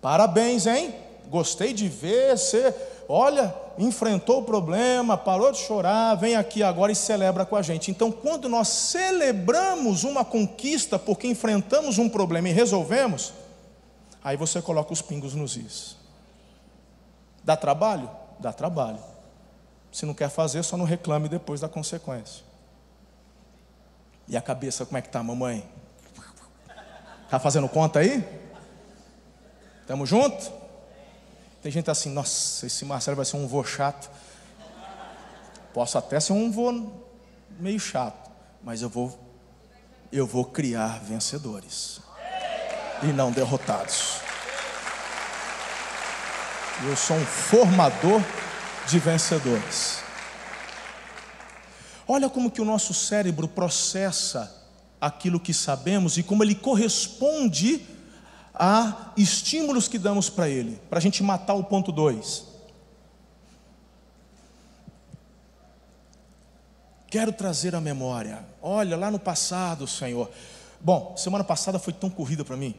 Parabéns, hein? Gostei de ver você, olha, enfrentou o problema, parou de chorar, vem aqui agora e celebra com a gente. Então, quando nós celebramos uma conquista porque enfrentamos um problema e resolvemos, aí você coloca os pingos nos is. Dá trabalho? Dá trabalho. Se não quer fazer, só não reclame depois da consequência. E a cabeça, como é que tá, mamãe? Tá fazendo conta aí? Tamo junto? Tem gente assim, nossa, esse Marcelo vai ser um vô chato. Posso até ser um vô meio chato, mas eu vou eu vou criar vencedores e não derrotados. Eu sou um formador de vencedores. Olha como que o nosso cérebro processa aquilo que sabemos e como ele corresponde a estímulos que damos para ele, para a gente matar o ponto 2. Quero trazer a memória. Olha, lá no passado, Senhor. Bom, semana passada foi tão corrida para mim.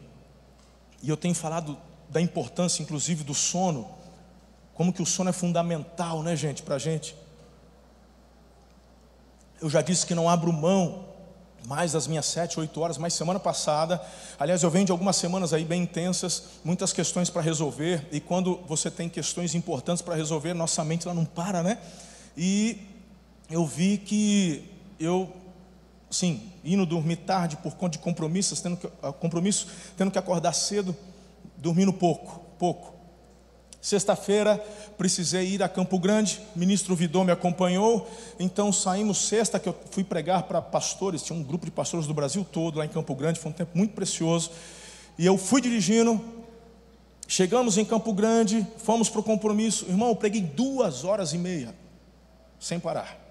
E eu tenho falado da importância, inclusive, do sono. Como que o sono é fundamental, né, gente, para a gente. Eu já disse que não abro mão mais das minhas sete, oito horas, mas semana passada, aliás, eu venho de algumas semanas aí bem intensas, muitas questões para resolver, e quando você tem questões importantes para resolver, nossa mente ela não para, né? E eu vi que eu, sim, indo dormir tarde por conta de compromissos, tendo que, ah, compromisso, tendo que acordar cedo, dormindo pouco, pouco. Sexta-feira precisei ir a Campo Grande, o ministro Vidor me acompanhou, então saímos sexta que eu fui pregar para pastores, tinha um grupo de pastores do Brasil todo lá em Campo Grande, foi um tempo muito precioso. E eu fui dirigindo, chegamos em Campo Grande, fomos para o compromisso. Irmão, eu preguei duas horas e meia, sem parar.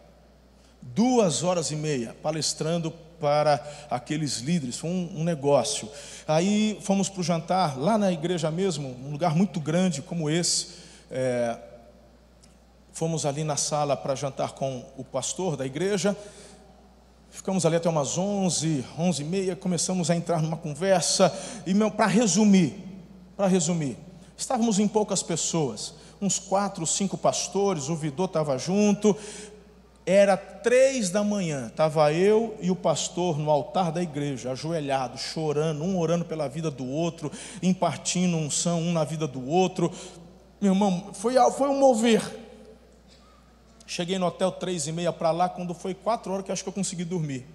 Duas horas e meia, palestrando para aqueles líderes, foi um, um negócio. Aí fomos para o jantar, lá na igreja mesmo, um lugar muito grande como esse. É, fomos ali na sala para jantar com o pastor da igreja. Ficamos ali até umas 11, 11 e meia, começamos a entrar numa conversa. E para resumir, para resumir, Estávamos em poucas pessoas, uns quatro, cinco pastores, o Vidor estava junto. Era três da manhã, estava eu e o pastor no altar da igreja, ajoelhado, chorando, um orando pela vida do outro, impartindo unção um na vida do outro. Meu irmão, foi, foi um mover. Cheguei no hotel três e meia para lá, quando foi quatro horas que acho que eu consegui dormir.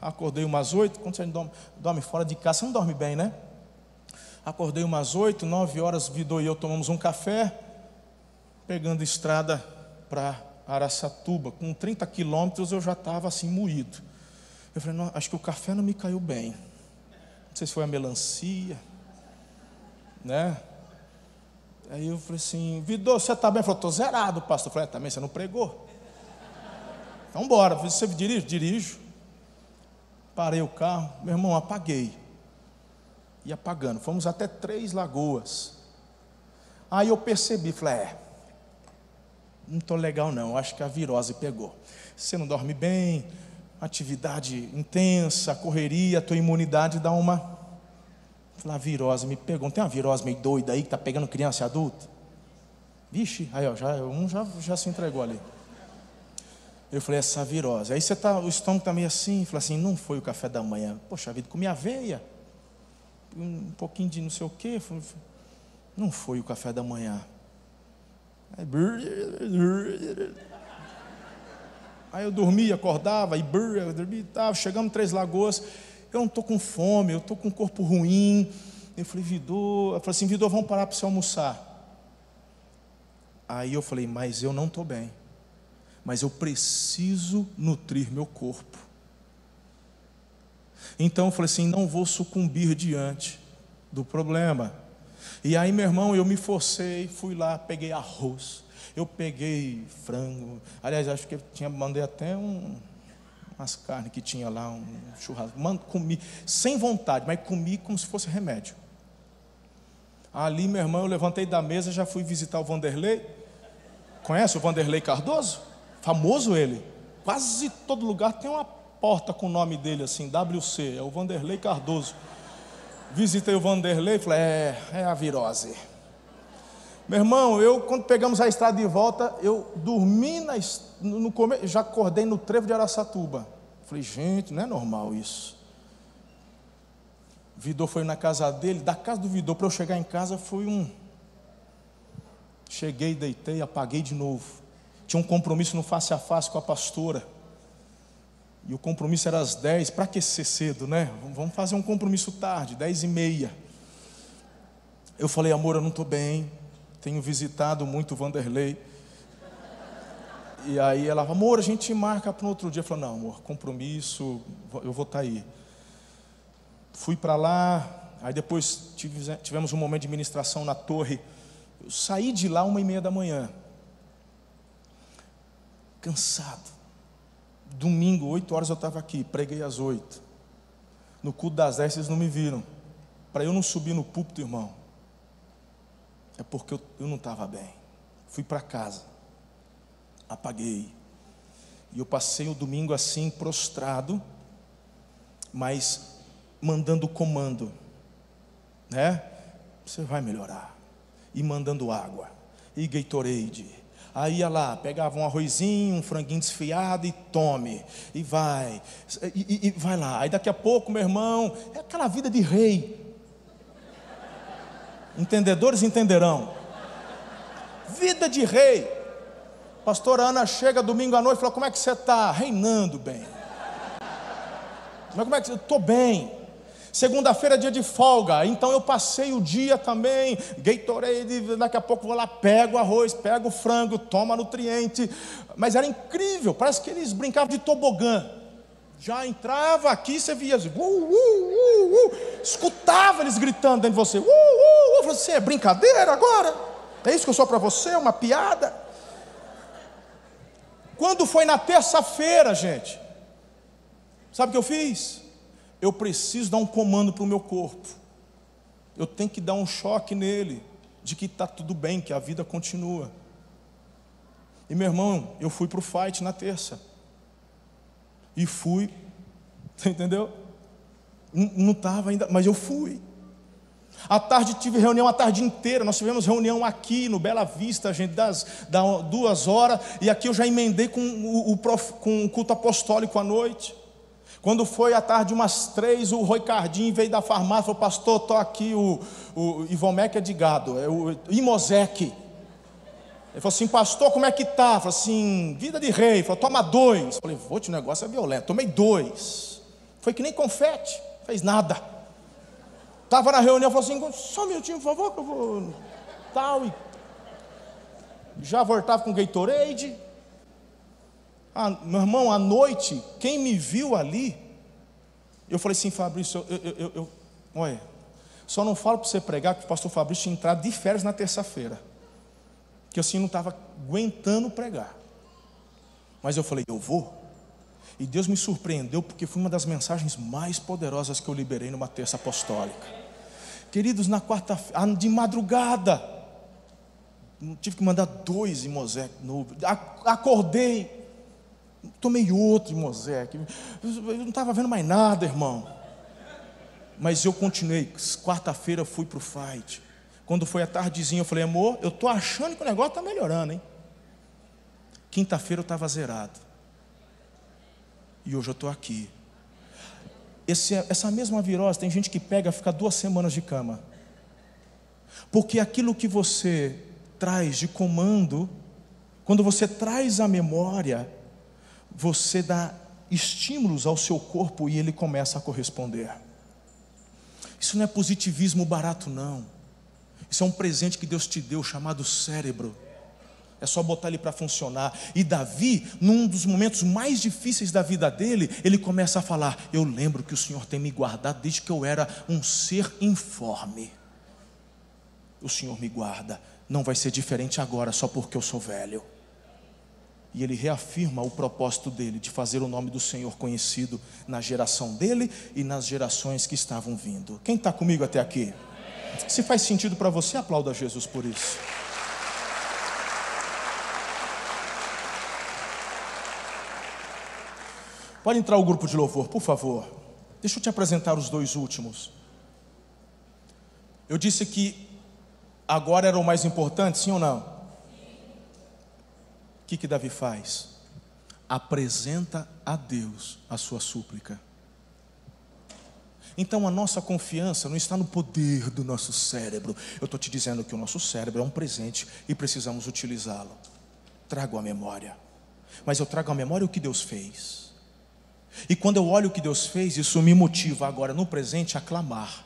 Acordei umas oito, quando você dorme, dorme fora de casa, você não dorme bem, né? Acordei umas oito, nove horas, Vidor e eu tomamos um café, pegando estrada para Araçatuba. Com 30 quilômetros eu já estava assim moído. Eu falei, não, acho que o café não me caiu bem. Não sei se foi a melancia, né? Aí eu falei assim, Vidor, você está bem? Ele falou, estou zerado, pastor. Eu falei, é, também você não pregou. Então bora, você dirige? Dirijo. Parei o carro, meu irmão, apaguei e apagando. Fomos até Três Lagoas. Aí eu percebi, falei, é, não estou legal não, acho que a virose pegou. Você não dorme bem, atividade intensa, correria, tua imunidade dá uma. Falei, a virose me pegou. Não tem uma virose meio doida aí que está pegando criança e adulto? Vixe, aí ó, já, um já, já se entregou ali. Eu falei, essa virose. Aí você tá, o estômago está meio assim, falei assim, não foi o café da manhã. Poxa vida, comi aveia um pouquinho de não sei o quê. Não foi o café da manhã. Aí eu dormia, acordava, e eu dormia, tava, chegamos Três Lagoas, eu não estou com fome, eu estou com um corpo ruim. Eu falei, Vidor, eu falei assim, Vidor, vamos parar para você almoçar. Aí eu falei, mas eu não estou bem. Mas eu preciso nutrir meu corpo. Então eu falei assim: não vou sucumbir diante do problema. E aí, meu irmão, eu me forcei, fui lá, peguei arroz, eu peguei frango. Aliás, acho que eu tinha, mandei até um, umas carnes que tinha lá, um churrasco. Comi sem vontade, mas comi como se fosse remédio. Ali, meu irmão, eu levantei da mesa, já fui visitar o Vanderlei. Conhece o Vanderlei Cardoso? Famoso ele. Quase todo lugar tem uma porta com o nome dele assim, WC, é o Vanderlei Cardoso. Visitei o Vanderlei e falei, é, é a virose. Meu irmão, eu quando pegamos a estrada de volta, eu dormi na, no começo, já acordei no trevo de Araçatuba. Falei, gente, não é normal isso. Vidor foi na casa dele, da casa do Vidor para eu chegar em casa foi um. Cheguei, deitei, apaguei de novo. Tinha um compromisso no face a face com a pastora. E o compromisso era às 10, para que ser cedo, né? Vamos fazer um compromisso tarde, 10 e meia. Eu falei, amor, eu não estou bem, tenho visitado muito Vanderlei. E aí ela amor, a gente marca para outro dia. Eu falei, não, amor, compromisso, eu vou estar tá aí. Fui para lá, aí depois tivemos um momento de ministração na torre. Eu saí de lá uma e meia da manhã, cansado Domingo, 8 horas eu estava aqui, preguei às 8. No culto das 10 vocês não me viram. Para eu não subir no púlpito, irmão, é porque eu, eu não estava bem. Fui para casa, apaguei. E eu passei o domingo assim, prostrado, mas mandando comando, né? Você vai melhorar. E mandando água, e Gatorade, Aí ia lá, pegava um arrozinho, um franguinho desfiado e tome. E vai. E, e, e, vai lá. Aí daqui a pouco, meu irmão, é aquela vida de rei. Entendedores entenderão. Vida de rei. Pastora Ana chega domingo à noite e fala: Como é que você está? Reinando bem. Mas como é que você Estou bem. Segunda-feira é dia de folga, então eu passei o dia também, Gatorade, daqui a pouco vou lá, pego arroz, pego frango, toma nutriente. Mas era incrível, parece que eles brincavam de tobogã. Já entrava aqui, você via, assim, uh, uh, uh, uh, escutava eles gritando dentro de você, uh, uh, uh, você é brincadeira agora? É isso que eu sou para você, uma piada? Quando foi na terça-feira, gente, sabe o que eu fiz? Eu preciso dar um comando para o meu corpo. Eu tenho que dar um choque nele, de que está tudo bem, que a vida continua. E meu irmão, eu fui para o fight na terça. E fui, entendeu? Não estava ainda, mas eu fui. À tarde tive reunião a tarde inteira. Nós tivemos reunião aqui no Bela Vista, gente, das, das duas horas. E aqui eu já emendei com o, o, com o culto apostólico à noite. Quando foi à tarde, umas três, o Roi Cardim veio da farmácia e falou: Pastor, estou aqui, o, o Ivomec é de gado, é o Imosec. Ele falou assim: Pastor, como é que tá? Falou assim: Vida de rei. Ele falou: Toma dois. Eu falei: Vou, o negócio é violento. Tomei dois. Foi que nem confete, fez nada. Estava na reunião, falou assim: Só um minutinho, por favor, que eu vou. Tal. E já voltava com Gatorade. Ah, meu irmão, à noite, quem me viu ali, eu falei assim, Fabrício, eu, eu, eu, eu olha, só não falo para você pregar que o pastor Fabrício tinha entrado de férias na terça-feira, que assim não estava aguentando pregar. Mas eu falei, eu vou. E Deus me surpreendeu porque foi uma das mensagens mais poderosas que eu liberei numa terça apostólica. Queridos, na quarta-feira, de madrugada, tive que mandar dois em Mosé, acordei, Tomei outro, Mosec. Eu não estava vendo mais nada, irmão. Mas eu continuei. Quarta-feira fui para o fight. Quando foi a tardezinha, eu falei, amor, eu estou achando que o negócio está melhorando, hein? Quinta-feira eu estava zerado. E hoje eu estou aqui. Esse, essa mesma virose, tem gente que pega, fica duas semanas de cama. Porque aquilo que você traz de comando, quando você traz a memória, você dá estímulos ao seu corpo e ele começa a corresponder. Isso não é positivismo barato, não. Isso é um presente que Deus te deu chamado cérebro. É só botar ele para funcionar. E Davi, num dos momentos mais difíceis da vida dele, ele começa a falar: Eu lembro que o Senhor tem me guardado desde que eu era um ser informe. O Senhor me guarda. Não vai ser diferente agora, só porque eu sou velho. E ele reafirma o propósito dele de fazer o nome do Senhor conhecido na geração dele e nas gerações que estavam vindo. Quem está comigo até aqui? Se faz sentido para você, aplauda Jesus por isso. Pode entrar o grupo de louvor, por favor. Deixa eu te apresentar os dois últimos. Eu disse que agora era o mais importante, sim ou não? Que, que Davi faz? Apresenta a Deus a sua súplica. Então a nossa confiança não está no poder do nosso cérebro. Eu estou te dizendo que o nosso cérebro é um presente e precisamos utilizá-lo. Trago a memória. Mas eu trago à memória o que Deus fez. E quando eu olho o que Deus fez, isso me motiva agora no presente a clamar.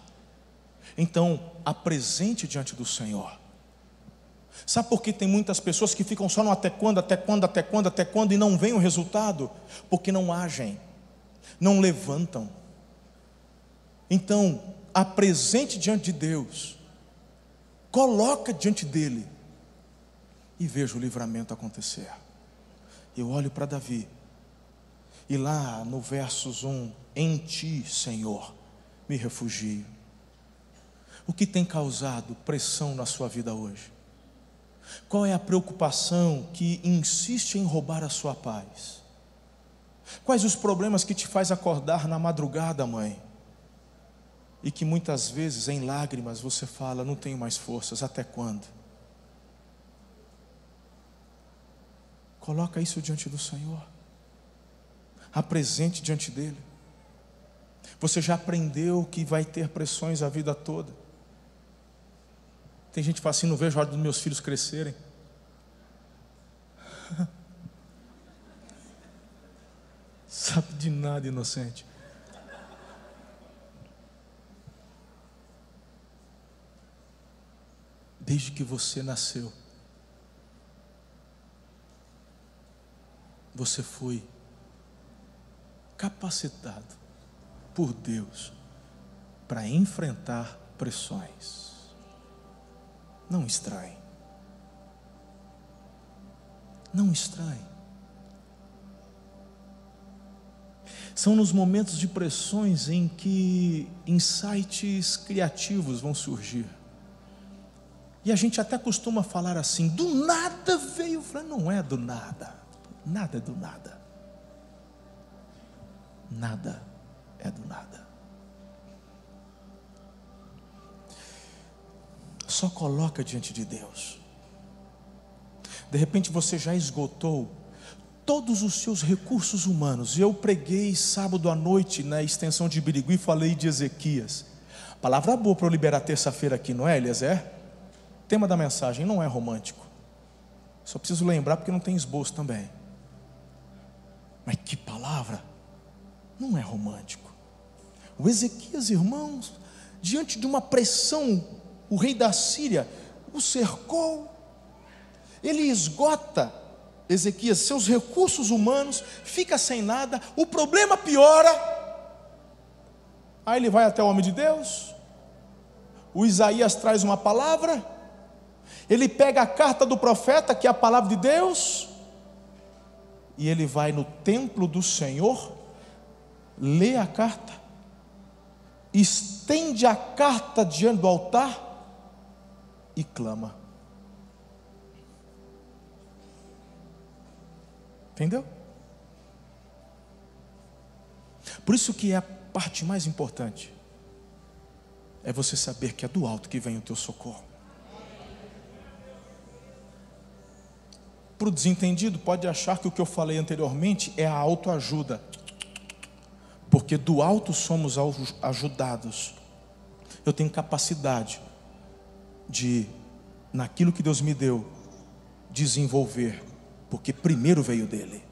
Então, apresente diante do Senhor. Sabe por que tem muitas pessoas que ficam só no até quando, até quando, até quando, até quando e não vem o resultado? Porque não agem, não levantam. Então, apresente diante de Deus, coloca diante dele e veja o livramento acontecer. Eu olho para Davi, e lá no versos 1, em ti, Senhor, me refugio. O que tem causado pressão na sua vida hoje? Qual é a preocupação que insiste em roubar a sua paz? Quais os problemas que te faz acordar na madrugada, mãe? E que muitas vezes em lágrimas você fala: "Não tenho mais forças, até quando?" Coloca isso diante do Senhor. Apresente diante dele. Você já aprendeu que vai ter pressões a vida toda. Tem gente que fala assim: não vejo a hora dos meus filhos crescerem. Sabe de nada, inocente. Desde que você nasceu, você foi capacitado por Deus para enfrentar pressões. Não estranhe. Não estranhe. São nos momentos de pressões em que insights criativos vão surgir. E a gente até costuma falar assim: do nada veio. Não é do nada. Nada é do nada. Nada é do nada. Só coloca diante de Deus. De repente você já esgotou todos os seus recursos humanos. Eu preguei sábado à noite na extensão de Birigui e falei de Ezequias. Palavra boa para eu liberar terça-feira aqui, não é, Eliezer? Tema da mensagem não é romântico. Só preciso lembrar porque não tem esboço também. Mas que palavra! Não é romântico. O Ezequias, irmãos, diante de uma pressão, o rei da Síria o cercou, ele esgota Ezequias seus recursos humanos, fica sem nada, o problema piora. Aí ele vai até o homem de Deus, o Isaías traz uma palavra, ele pega a carta do profeta, que é a palavra de Deus, e ele vai no templo do Senhor, lê a carta, estende a carta diante do altar e clama. Entendeu? Por isso que é a parte mais importante é você saber que é do alto que vem o teu socorro. Para o desentendido, pode achar que o que eu falei anteriormente é a autoajuda, porque do alto somos ajudados. Eu tenho capacidade de, naquilo que Deus me deu, desenvolver porque primeiro veio dele.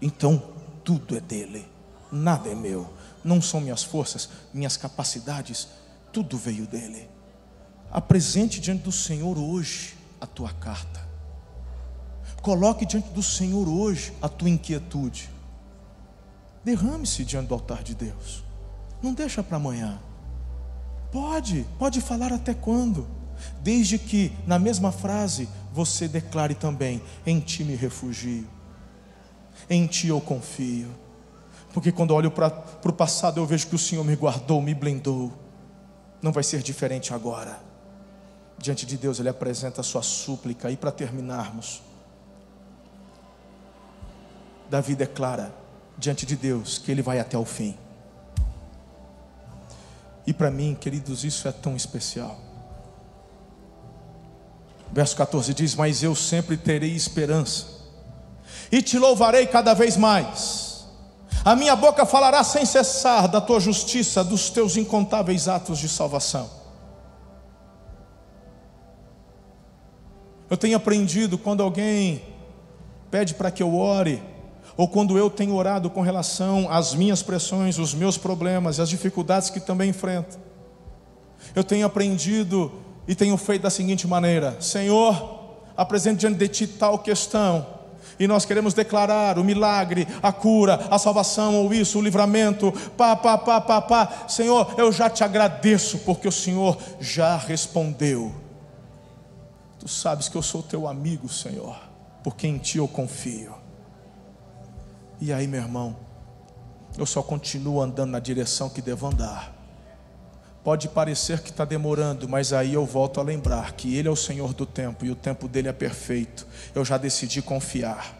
Então, tudo é dele, nada é meu. Não são minhas forças, minhas capacidades, tudo veio dele. Apresente diante do Senhor hoje a tua carta. Coloque diante do Senhor hoje a tua inquietude. Derrame-se diante do altar de Deus. Não deixa para amanhã. Pode, pode falar até quando? Desde que na mesma frase você declare também: Em ti me refugio, em ti eu confio. Porque quando olho para o passado, eu vejo que o Senhor me guardou, me blindou. Não vai ser diferente agora. Diante de Deus, Ele apresenta a sua súplica. E para terminarmos, Davi declara diante de Deus que ele vai até o fim. E para mim, queridos, isso é tão especial. Verso 14 diz: Mas eu sempre terei esperança, e te louvarei cada vez mais. A minha boca falará sem cessar da tua justiça, dos teus incontáveis atos de salvação. Eu tenho aprendido quando alguém pede para que eu ore, ou quando eu tenho orado com relação às minhas pressões, os meus problemas, as dificuldades que também enfrento. Eu tenho aprendido e tenho feito da seguinte maneira: Senhor, apresento diante de Ti tal questão, e nós queremos declarar o milagre, a cura, a salvação, ou isso, o livramento, pá, pá, pá, pá, pá. Senhor, eu já te agradeço, porque o Senhor já respondeu. Tu sabes que eu sou teu amigo, Senhor, porque em Ti eu confio. E aí, meu irmão, eu só continuo andando na direção que devo andar Pode parecer que está demorando, mas aí eu volto a lembrar que Ele é o Senhor do tempo e o tempo dele é perfeito. Eu já decidi confiar.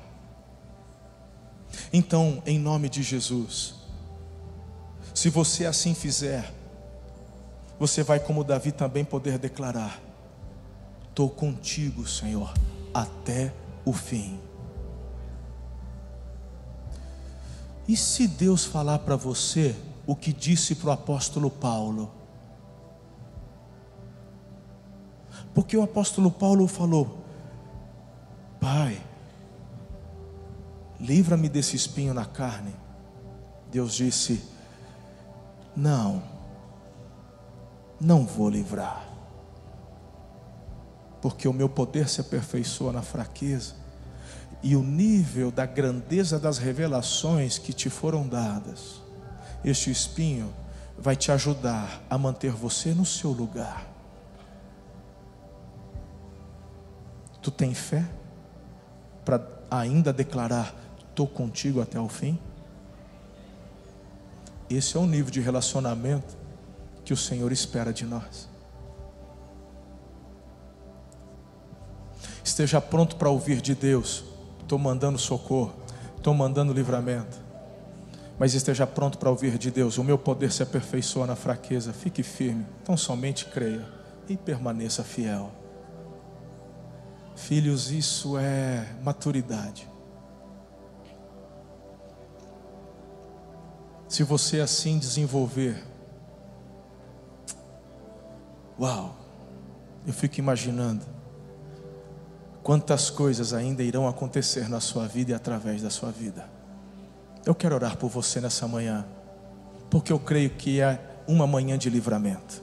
Então, em nome de Jesus, se você assim fizer, você vai, como Davi, também poder declarar: Estou contigo, Senhor, até o fim. E se Deus falar para você o que disse para o apóstolo Paulo? Porque o apóstolo Paulo falou: Pai, livra-me desse espinho na carne. Deus disse: Não, não vou livrar, porque o meu poder se aperfeiçoa na fraqueza, e o nível da grandeza das revelações que te foram dadas, este espinho vai te ajudar a manter você no seu lugar. Tu tem fé para ainda declarar: estou contigo até o fim? Esse é o nível de relacionamento que o Senhor espera de nós. Esteja pronto para ouvir de Deus. Estou mandando socorro, estou mandando livramento. Mas esteja pronto para ouvir de Deus. O meu poder se aperfeiçoa na fraqueza. Fique firme. Então somente creia. e permaneça fiel. Filhos, isso é maturidade. Se você assim desenvolver, uau, eu fico imaginando quantas coisas ainda irão acontecer na sua vida e através da sua vida. Eu quero orar por você nessa manhã, porque eu creio que é uma manhã de livramento,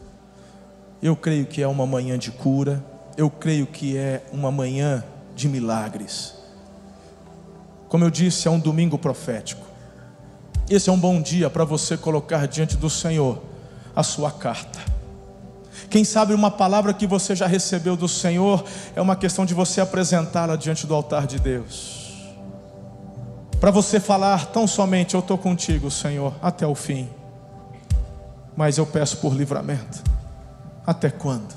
eu creio que é uma manhã de cura eu creio que é uma manhã de milagres. Como eu disse, é um domingo profético. Esse é um bom dia para você colocar diante do Senhor a sua carta. Quem sabe uma palavra que você já recebeu do Senhor é uma questão de você apresentá-la diante do altar de Deus. Para você falar tão somente: Eu estou contigo, Senhor, até o fim. Mas eu peço por livramento. Até quando?